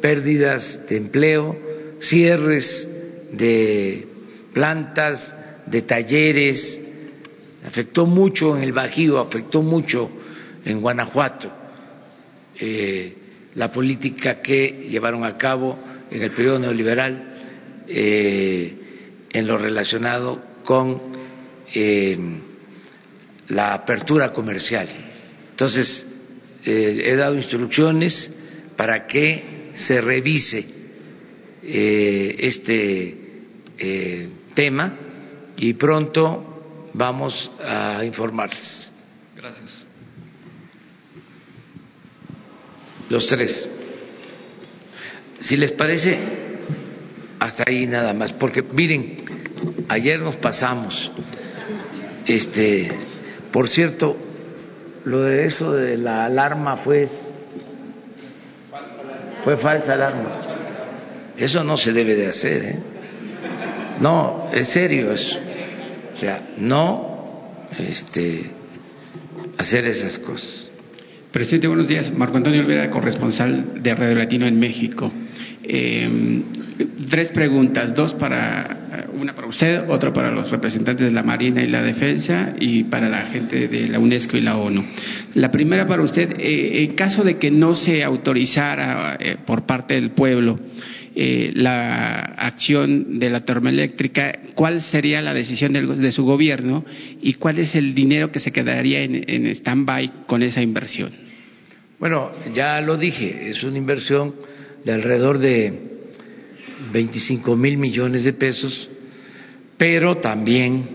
pérdidas de empleo, cierres de plantas, de talleres, afectó mucho en el Bajío, afectó mucho en Guanajuato eh, la política que llevaron a cabo en el periodo neoliberal eh, en lo relacionado con eh, la apertura comercial. Entonces, eh, he dado instrucciones para que se revise eh, este eh, tema y pronto vamos a informarles. Gracias. Los tres. Si les parece, hasta ahí nada más, porque miren, ayer nos pasamos, este, por cierto, lo de eso de la alarma fue fue falsa alarma. Eso no se debe de hacer, ¿eh? No, es serio eso. O sea, no este hacer esas cosas. Presidente, buenos días. Marco Antonio Olvera, corresponsal de Radio Latino en México. Eh, tres preguntas, dos para una para usted, otra para los representantes de la Marina y la Defensa y para la gente de la UNESCO y la ONU. La primera para usted, eh, en caso de que no se autorizara eh, por parte del pueblo eh, la acción de la termoeléctrica, ¿cuál sería la decisión de su gobierno y cuál es el dinero que se quedaría en, en stand-by con esa inversión? Bueno, ya lo dije, es una inversión de alrededor de 25 mil millones de pesos, pero también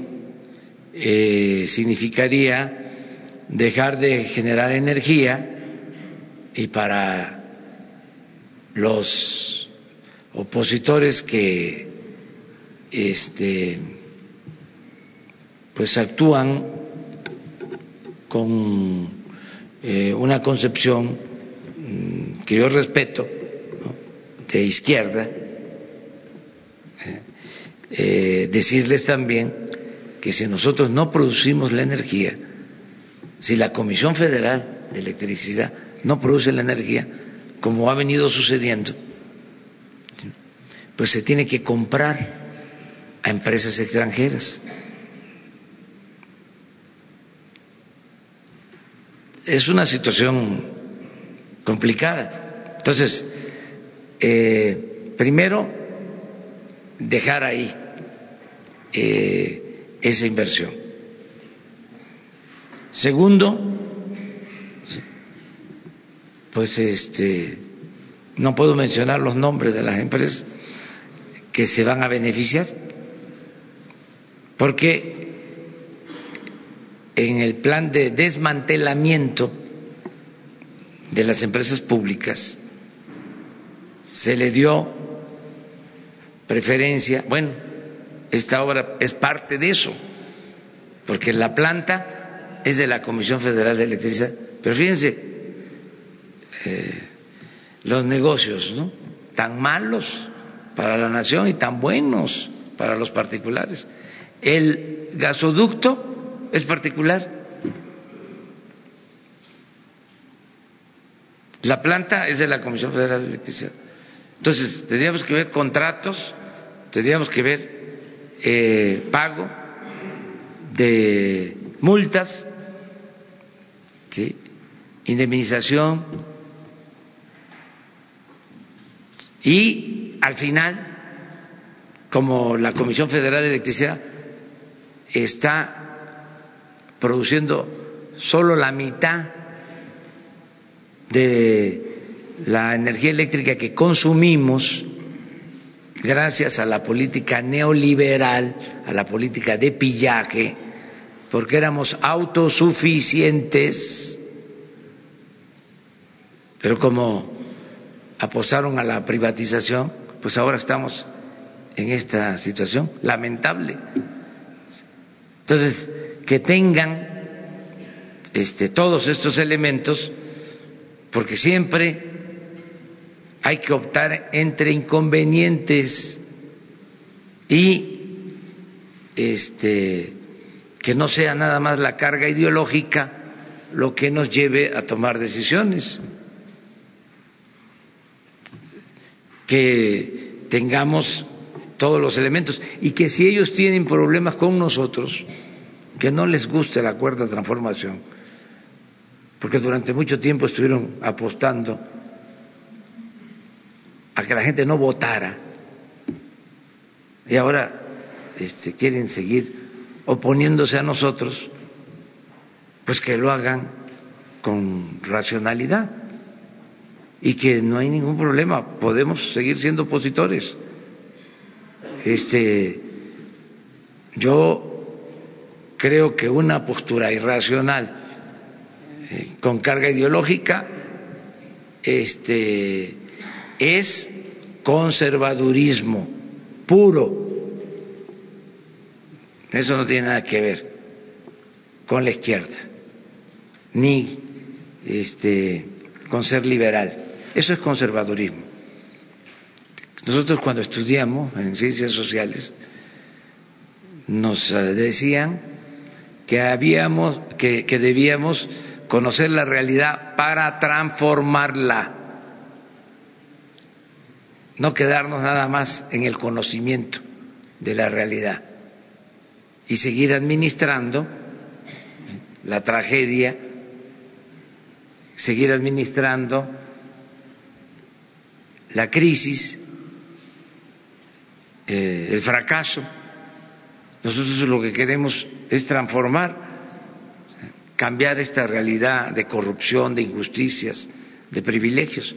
eh, significaría dejar de generar energía y para los opositores que este pues actúan con eh, una concepción mm, que yo respeto de izquierda eh, eh, decirles también que si nosotros no producimos la energía si la Comisión Federal de Electricidad no produce la energía, como ha venido sucediendo, pues se tiene que comprar a empresas extranjeras. Es una situación complicada. Entonces, eh, primero, dejar ahí eh, esa inversión. Segundo, pues este no puedo mencionar los nombres de las empresas que se van a beneficiar porque en el plan de desmantelamiento de las empresas públicas se le dio preferencia, bueno, esta obra es parte de eso, porque la planta es de la Comisión Federal de Electricidad, pero fíjense, eh, los negocios, ¿no? Tan malos para la nación y tan buenos para los particulares. El gasoducto es particular. La planta es de la Comisión Federal de Electricidad. Entonces, tendríamos que ver contratos, tendríamos que ver eh, pago de multas, indemnización, Y al final, como la Comisión Federal de Electricidad está produciendo solo la mitad de la energía eléctrica que consumimos, gracias a la política neoliberal, a la política de pillaje, porque éramos autosuficientes, pero como apostaron a la privatización, pues ahora estamos en esta situación lamentable. Entonces, que tengan este, todos estos elementos, porque siempre hay que optar entre inconvenientes y este, que no sea nada más la carga ideológica lo que nos lleve a tomar decisiones. que tengamos todos los elementos y que si ellos tienen problemas con nosotros, que no les guste la cuarta transformación, porque durante mucho tiempo estuvieron apostando a que la gente no votara y ahora este, quieren seguir oponiéndose a nosotros, pues que lo hagan con racionalidad y que no hay ningún problema, podemos seguir siendo opositores. Este, yo creo que una postura irracional eh, con carga ideológica este, es conservadurismo puro. Eso no tiene nada que ver con la izquierda, ni este, con ser liberal. Eso es conservadurismo. Nosotros cuando estudiamos en ciencias sociales nos decían que habíamos que, que debíamos conocer la realidad para transformarla, no quedarnos nada más en el conocimiento de la realidad y seguir administrando la tragedia, seguir administrando la crisis eh, el fracaso. Nosotros lo que queremos es transformar, cambiar esta realidad de corrupción, de injusticias, de privilegios.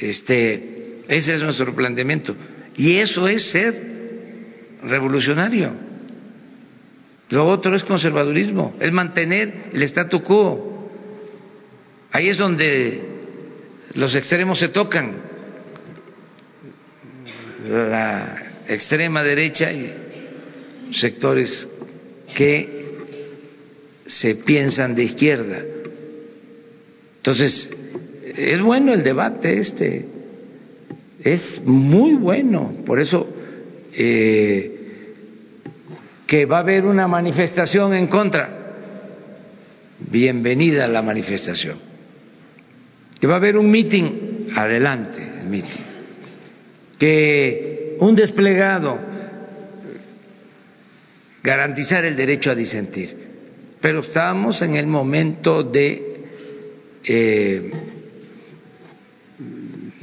Este, ese es nuestro planteamiento. Y eso es ser revolucionario. Lo otro es conservadurismo, es mantener el statu quo. Ahí es donde los extremos se tocan. La extrema derecha y sectores que se piensan de izquierda. Entonces, es bueno el debate este, es muy bueno, por eso eh, que va a haber una manifestación en contra, bienvenida la manifestación, que va a haber un meeting, adelante el meeting, que un desplegado, garantizar el derecho a disentir, pero estamos en el momento de eh,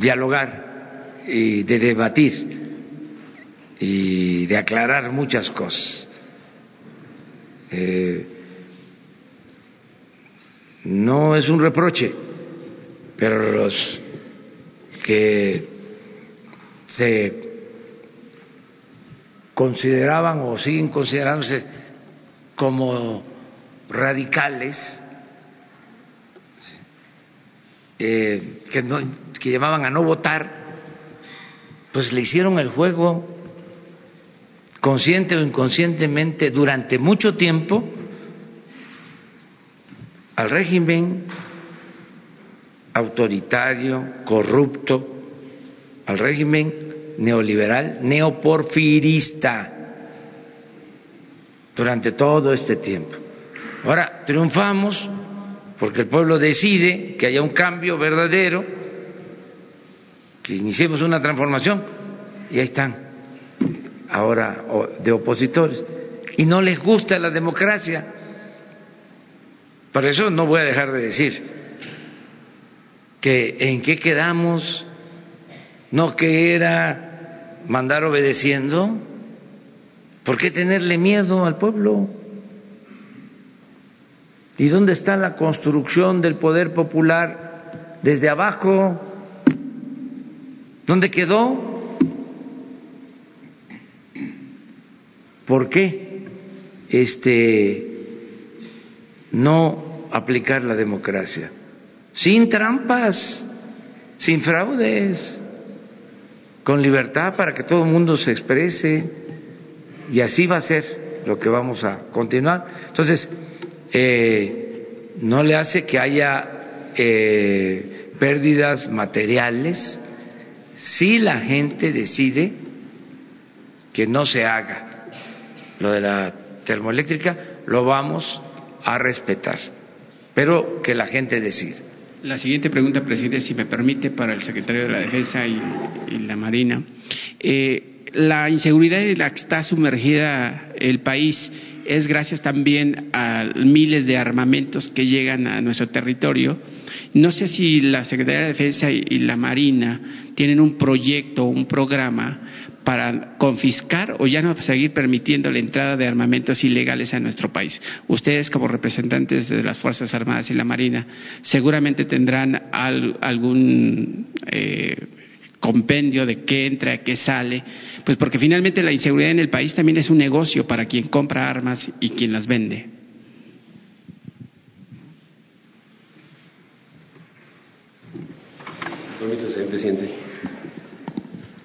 dialogar y de debatir y de aclarar muchas cosas. Eh, no es un reproche, pero los que se consideraban o siguen considerándose como radicales, que, no, que llamaban a no votar, pues le hicieron el juego consciente o inconscientemente durante mucho tiempo al régimen autoritario, corrupto, al régimen neoliberal, neoporfirista, durante todo este tiempo. Ahora triunfamos porque el pueblo decide que haya un cambio verdadero, que iniciemos una transformación, y ahí están ahora de opositores, y no les gusta la democracia. Por eso no voy a dejar de decir que en qué quedamos, no que era mandar obedeciendo, ¿por qué tenerle miedo al pueblo? ¿Y dónde está la construcción del poder popular desde abajo? ¿Dónde quedó? ¿Por qué este, no aplicar la democracia? Sin trampas, sin fraudes, con libertad para que todo el mundo se exprese y así va a ser lo que vamos a continuar. Entonces, eh, no le hace que haya eh, pérdidas materiales si la gente decide que no se haga lo de la termoeléctrica, lo vamos a respetar, pero que la gente decida. La siguiente pregunta, presidente, si me permite, para el secretario de la Defensa y, la Marina. Eh, la inseguridad en la que está sumergida el país es gracias también a miles de armamentos que llegan a nuestro territorio. No sé si la Secretaría de Defensa y la Marina tienen un proyecto, un programa para confiscar o ya no seguir permitiendo la entrada de armamentos ilegales a nuestro país. Ustedes, como representantes de las Fuerzas Armadas y la Marina, seguramente tendrán algún eh, compendio de qué entra, qué sale, pues porque finalmente la inseguridad en el país también es un negocio para quien compra armas y quien las vende. presidente.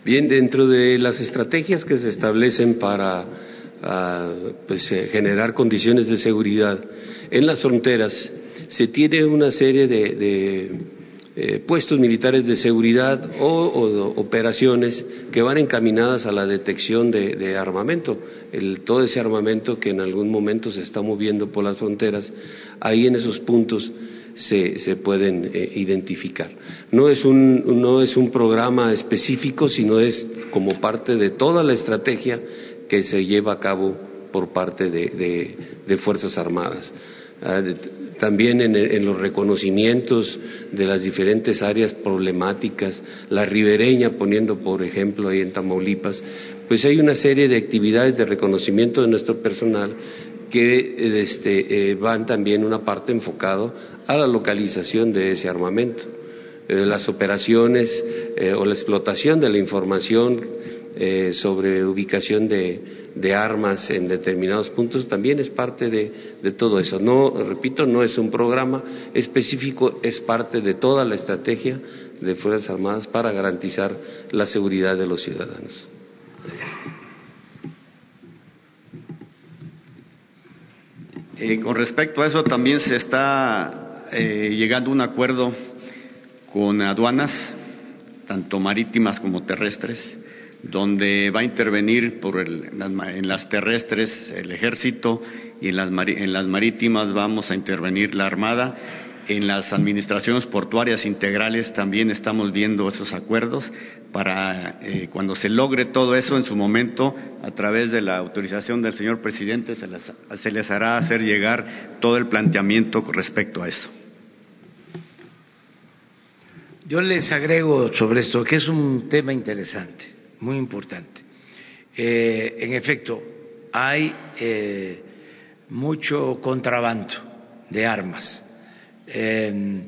Bien, dentro de las estrategias que se establecen para ah, pues, eh, generar condiciones de seguridad en las fronteras, se tiene una serie de, eh, puestos militares de seguridad o, operaciones que van encaminadas a la detección de, armamento, todo ese armamento que en algún momento se está moviendo por las fronteras, ahí en esos puntos se, pueden eh, identificar. No es, un, no es un programa específico, sino es como parte de toda la estrategia que se lleva a cabo por parte de, de, Fuerzas Armadas. También en, los reconocimientos de las diferentes áreas problemáticas, la ribereña poniendo por ejemplo ahí en Tamaulipas, pues hay una serie de actividades de reconocimiento de nuestro personal que este, eh, van también una parte enfocado a la localización de ese armamento. Eh, las operaciones eh, o la explotación de la información sobre ubicación de, armas en determinados puntos también es parte de, de, todo eso. No, repito, no es un programa específico, es parte de toda la estrategia de Fuerzas Armadas para garantizar la seguridad de los ciudadanos. Eh, con respecto a eso, también se está eh, llegando a un acuerdo con aduanas, tanto marítimas como terrestres, donde va a intervenir por en, las, terrestres el ejército y en las, marítimas vamos a intervenir la Armada en las administraciones portuarias integrales también estamos viendo esos acuerdos para eh, cuando se logre todo eso en su momento, a través de la autorización del señor presidente, se se les hará hacer llegar todo el planteamiento respecto a eso. Yo les agrego sobre esto que es un tema interesante, muy importante. Eh, en efecto, hay eh, mucho contrabando de armas Em,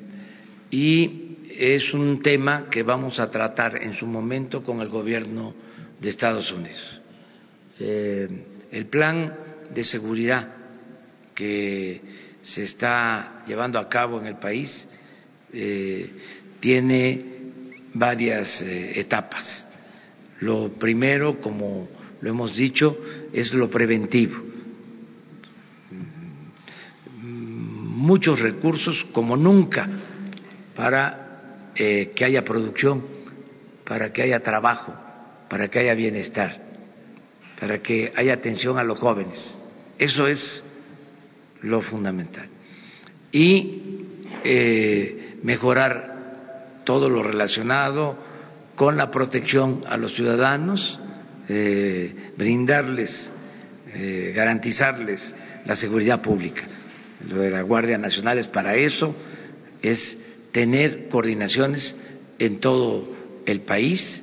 y es un tema que vamos a tratar en su momento con el gobierno de Estados Unidos. Em, el plan de seguridad que se está llevando a cabo en el país eh, tiene varias etapas. Lo primero, como lo hemos dicho, es lo preventivo muchos recursos como nunca para eh, que haya producción, para que haya trabajo, para que haya bienestar, para que haya atención a los jóvenes. Eso es lo fundamental. Y eh, mejorar todo lo relacionado con la protección a los ciudadanos, eh, brindarles, garantizarles la seguridad pública lo de la Guardia Nacional es para eso, es tener coordinaciones en todo el país.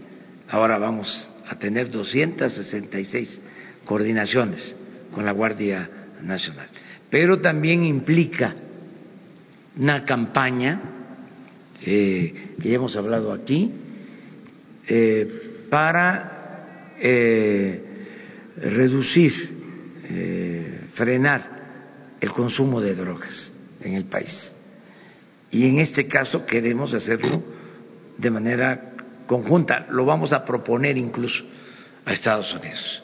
Ahora vamos a tener 266 coordinaciones con la Guardia Nacional. Pero también implica una campaña eh, que ya hemos hablado aquí eh, para eh, reducir, frenar el consumo de drogas en el país. Y en este caso queremos hacerlo de manera conjunta. Lo vamos a proponer incluso a Estados Unidos.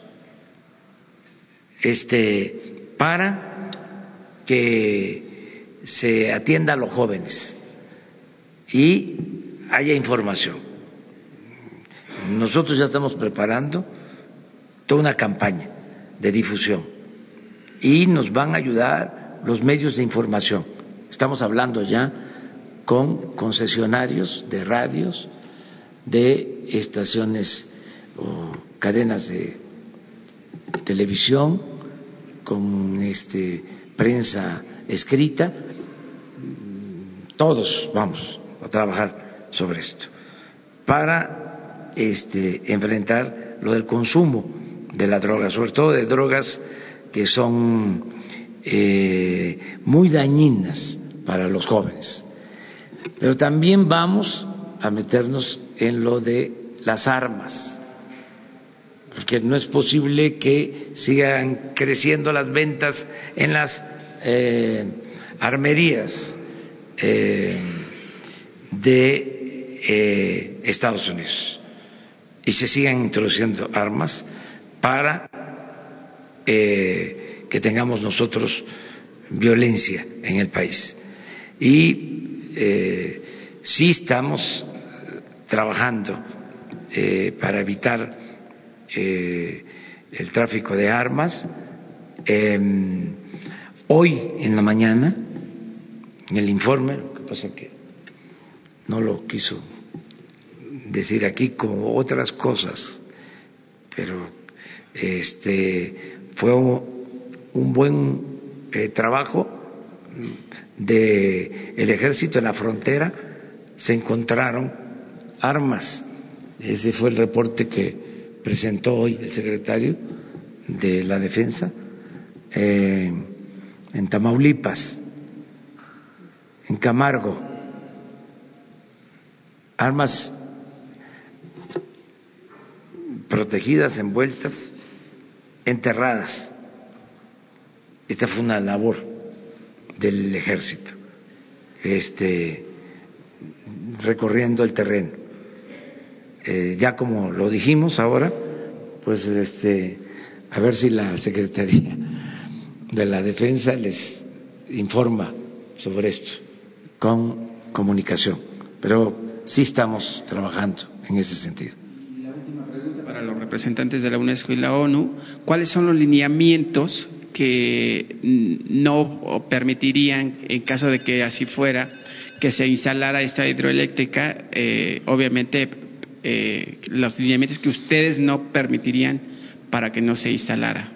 Este, para que se atienda a los jóvenes y haya información. Nosotros ya estamos preparando toda una campaña de difusión y nos van a ayudar los medios de información. Estamos hablando ya con concesionarios de radios, de estaciones o cadenas de televisión, con este, prensa escrita. Todos vamos a trabajar sobre esto para este, enfrentar lo del consumo de la droga, sobre todo de drogas que son eh, muy dañinas para los jóvenes. Pero también vamos a meternos en lo de las armas, porque no es posible que sigan creciendo las ventas en las eh, armerías eh, de Estados Unidos y se sigan introduciendo armas para eh, que tengamos nosotros violencia en el país. Y eh, sí estamos trabajando eh, para evitar eh, el tráfico de armas. Em, hoy en la mañana, en el informe, lo que pasa que no lo quiso decir aquí como otras cosas, pero este fue un buen eh, trabajo del ejército en la frontera se encontraron armas. Ese fue el reporte que presentó hoy el secretario de la Defensa eh, en Tamaulipas, en Camargo, armas protegidas, envueltas, enterradas. Esta fue una labor del ejército, este, recorriendo el terreno. Eh, ya como lo dijimos ahora, pues este, a ver si la Secretaría de la Defensa les informa sobre esto con comunicación. Pero sí estamos trabajando en ese sentido representantes de la UNESCO y la ONU, ¿cuáles son los lineamientos que no permitirían, en caso de que así fuera, que se instalara esta hidroeléctrica? Eh, obviamente, eh, los lineamientos que ustedes no permitirían para que no se instalara,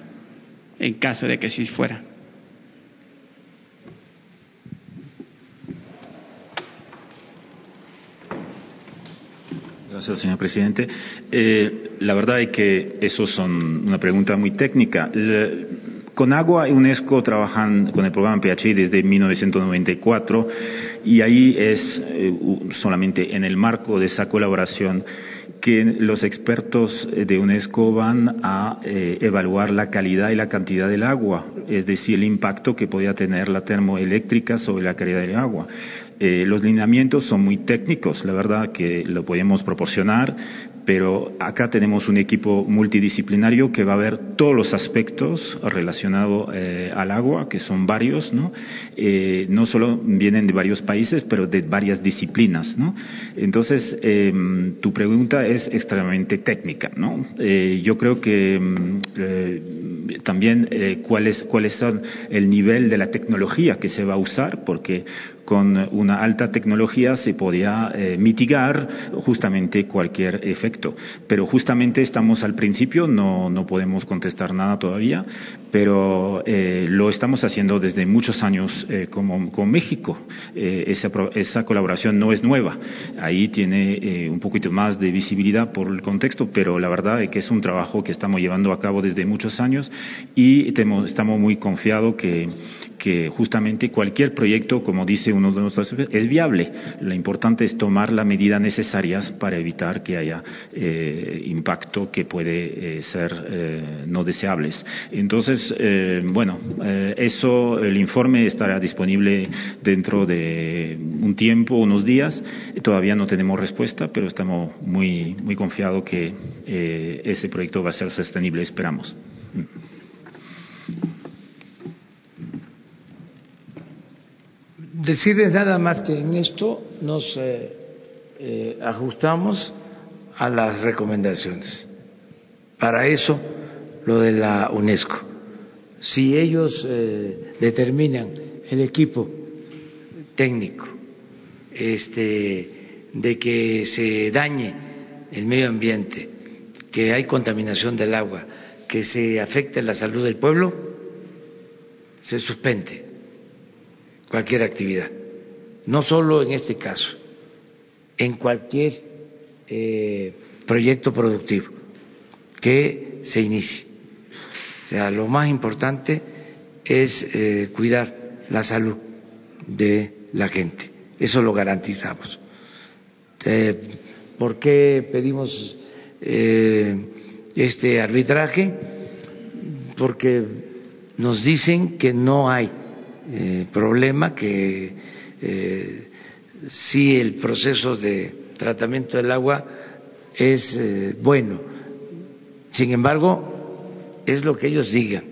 en caso de que así fuera. Gracias, señor presidente. Eh, la verdad es que eso son una pregunta muy técnica. con Agua y UNESCO trabajan con el programa PHI desde 1994 y ahí es eh, solamente en el marco de esa colaboración que los expertos de UNESCO van a eh, evaluar la calidad y la cantidad del agua, es decir, el impacto que podía tener la termoeléctrica sobre la calidad del agua. Eh, los lineamientos son muy técnicos, la verdad que lo podemos proporcionar, pero acá tenemos un equipo multidisciplinario que va a ver todos los aspectos relacionados eh, al agua, que son varios, ¿no? Eh, no solo vienen de varios países, pero de varias disciplinas, ¿no? Entonces, em, tu pregunta es extremadamente técnica, ¿no? Yo creo que em, también cuál es cuál es el nivel de la tecnología que se va a usar, porque con una alta tecnología se podía mitigar justamente cualquier efecto pero justamente estamos al principio, no, podemos contestar nada todavía, pero eh, lo estamos haciendo desde muchos años eh, como, con México. Eh, esa, esa, colaboración no es nueva. Ahí tiene un poquito más de visibilidad por el contexto, pero la verdad es que es un trabajo que estamos llevando a cabo desde muchos años y estamos muy confiados que que justamente cualquier proyecto, como dice uno de nuestros es viable. Lo importante es tomar las medidas necesarias para evitar que haya eh, impacto que puede eh, ser eh, no deseables. Entonces, bueno, eso, el informe estará disponible dentro de un tiempo, unos días. Todavía no tenemos respuesta, pero estamos muy, muy confiados que ese proyecto va a ser sostenible, esperamos. Decirles nada más que en esto nos eh, eh, ajustamos a las recomendaciones. Para eso, lo de la UNESCO. Si ellos eh, determinan el equipo técnico este, de que se dañe el medio ambiente, que hay contaminación del agua, que se afecte la salud del pueblo, se suspende cualquier actividad, no solo en este caso, en cualquier eh, proyecto productivo que se inicie. O sea, lo más importante es eh, cuidar la salud de la gente. Eso lo garantizamos. Eh, ¿Por qué pedimos este arbitraje? Porque nos dicen que no hay eh, problema, que eh, si el proceso de tratamiento del agua es eh, bueno. Sin embargo, es lo que ellos digan.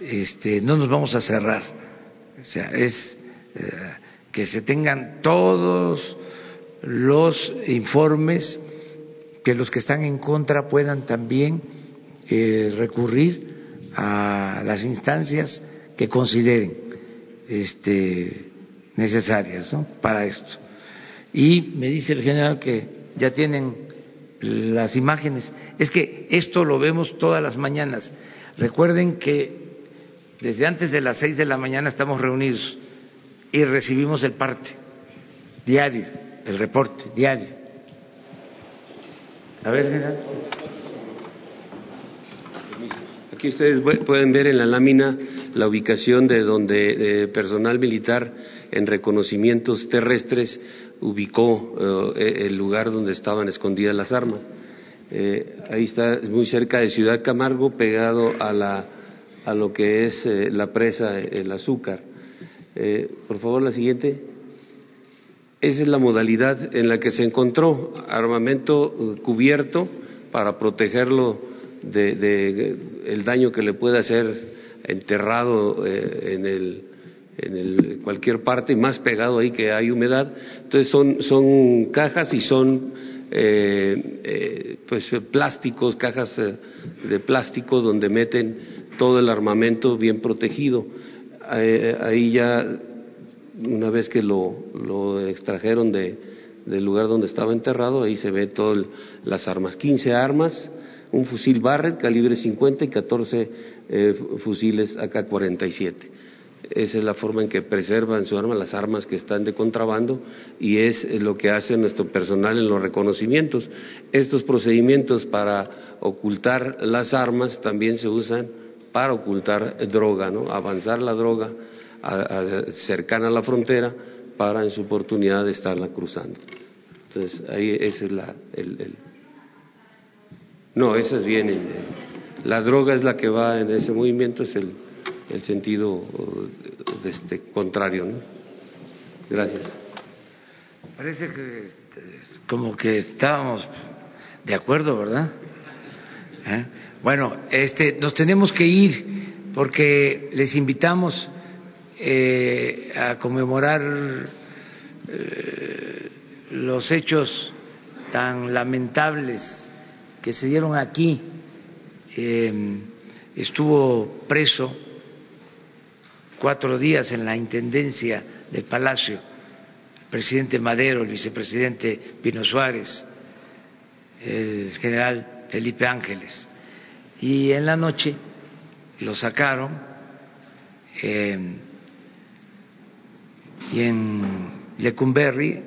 Este, no nos vamos a cerrar. O sea, es que se tengan todos los informes, que los que están en contra puedan también recurrir a las instancias que consideren este, necesarias para esto. Y me dice el general que ya tienen las imágenes. Es que esto lo vemos todas las mañanas. Recuerden que desde antes de las seis de la mañana estamos reunidos y recibimos el parte diario, el reporte diario. A ver, mira. Aquí ustedes pueden ver en la lámina la ubicación de donde personal militar en reconocimientos terrestres ubicó eh, el lugar donde estaban escondidas las armas. Eh, ahí está, muy cerca de Ciudad Camargo, pegado a, la, a lo que es eh, la presa El Azúcar. por favor, la siguiente. Esa es la modalidad en la que se encontró armamento cubierto para protegerlo de, de, el daño que le puede hacer enterrado en el en cualquier parte, más pegado ahí que hay humedad. Entonces son, son cajas y son eh, eh, pues plásticos, cajas eh, de plástico donde meten todo el armamento bien protegido. ahí ya, una vez que lo, lo extrajeron de, del lugar donde estaba enterrado, ahí se ve todas las armas. 15 armas, un fusil Barrett calibre 50 y 14 fusiles AK-47 esa es la forma en que preservan su arma, las armas que están de contrabando, y es lo que hace nuestro personal en los reconocimientos. Estos procedimientos para ocultar las armas también se usan para ocultar droga, ¿no? avanzar la droga cercana a la frontera para en su oportunidad de estarla cruzando. Entonces, ahí es la. El, No, esa es bien. La droga es la que va en ese movimiento, es el el sentido de este, contrario. ¿no? Gracias. Parece que este, como que estábamos de acuerdo, ¿verdad? ¿Eh? Bueno, este, nos tenemos que ir porque les invitamos eh, a conmemorar eh, los hechos tan lamentables que se dieron aquí. Estuvo preso cuatro días en la intendencia del Palacio, el presidente Madero, el vicepresidente Pino Suárez, el general Felipe Ángeles. Y en la noche lo sacaron eh, y en Lecumberri,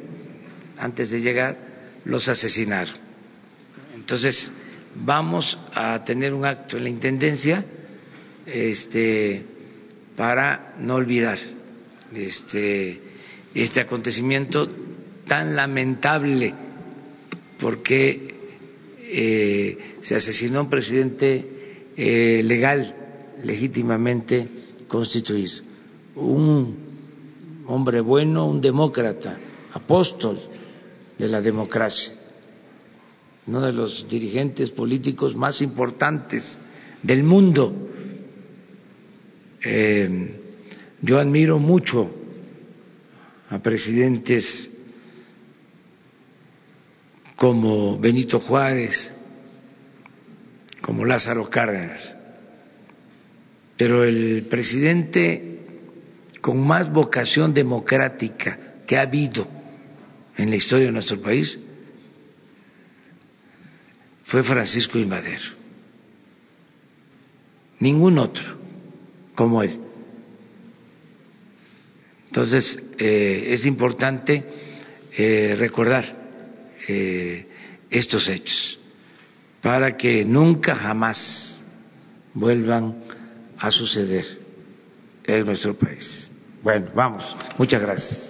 antes de llegar, los asesinaron. Entonces, vamos a tener un acto en la intendencia, este para no olvidar este, este acontecimiento tan lamentable porque eh, se asesinó un presidente eh, legal, legítimamente constituido, un hombre bueno, un demócrata, apóstol de la democracia, uno de los dirigentes políticos más importantes del mundo. Eh, yo admiro mucho a presidentes como Benito Juárez, como Lázaro Cárdenas, pero el presidente con más vocación democrática que ha habido en la historia de nuestro país fue Francisco I. Madero. Ningún otro como él. Entonces, eh, es importante eh, recordar eh, estos hechos para que nunca jamás vuelvan a suceder en nuestro país. Bueno, vamos. Muchas gracias.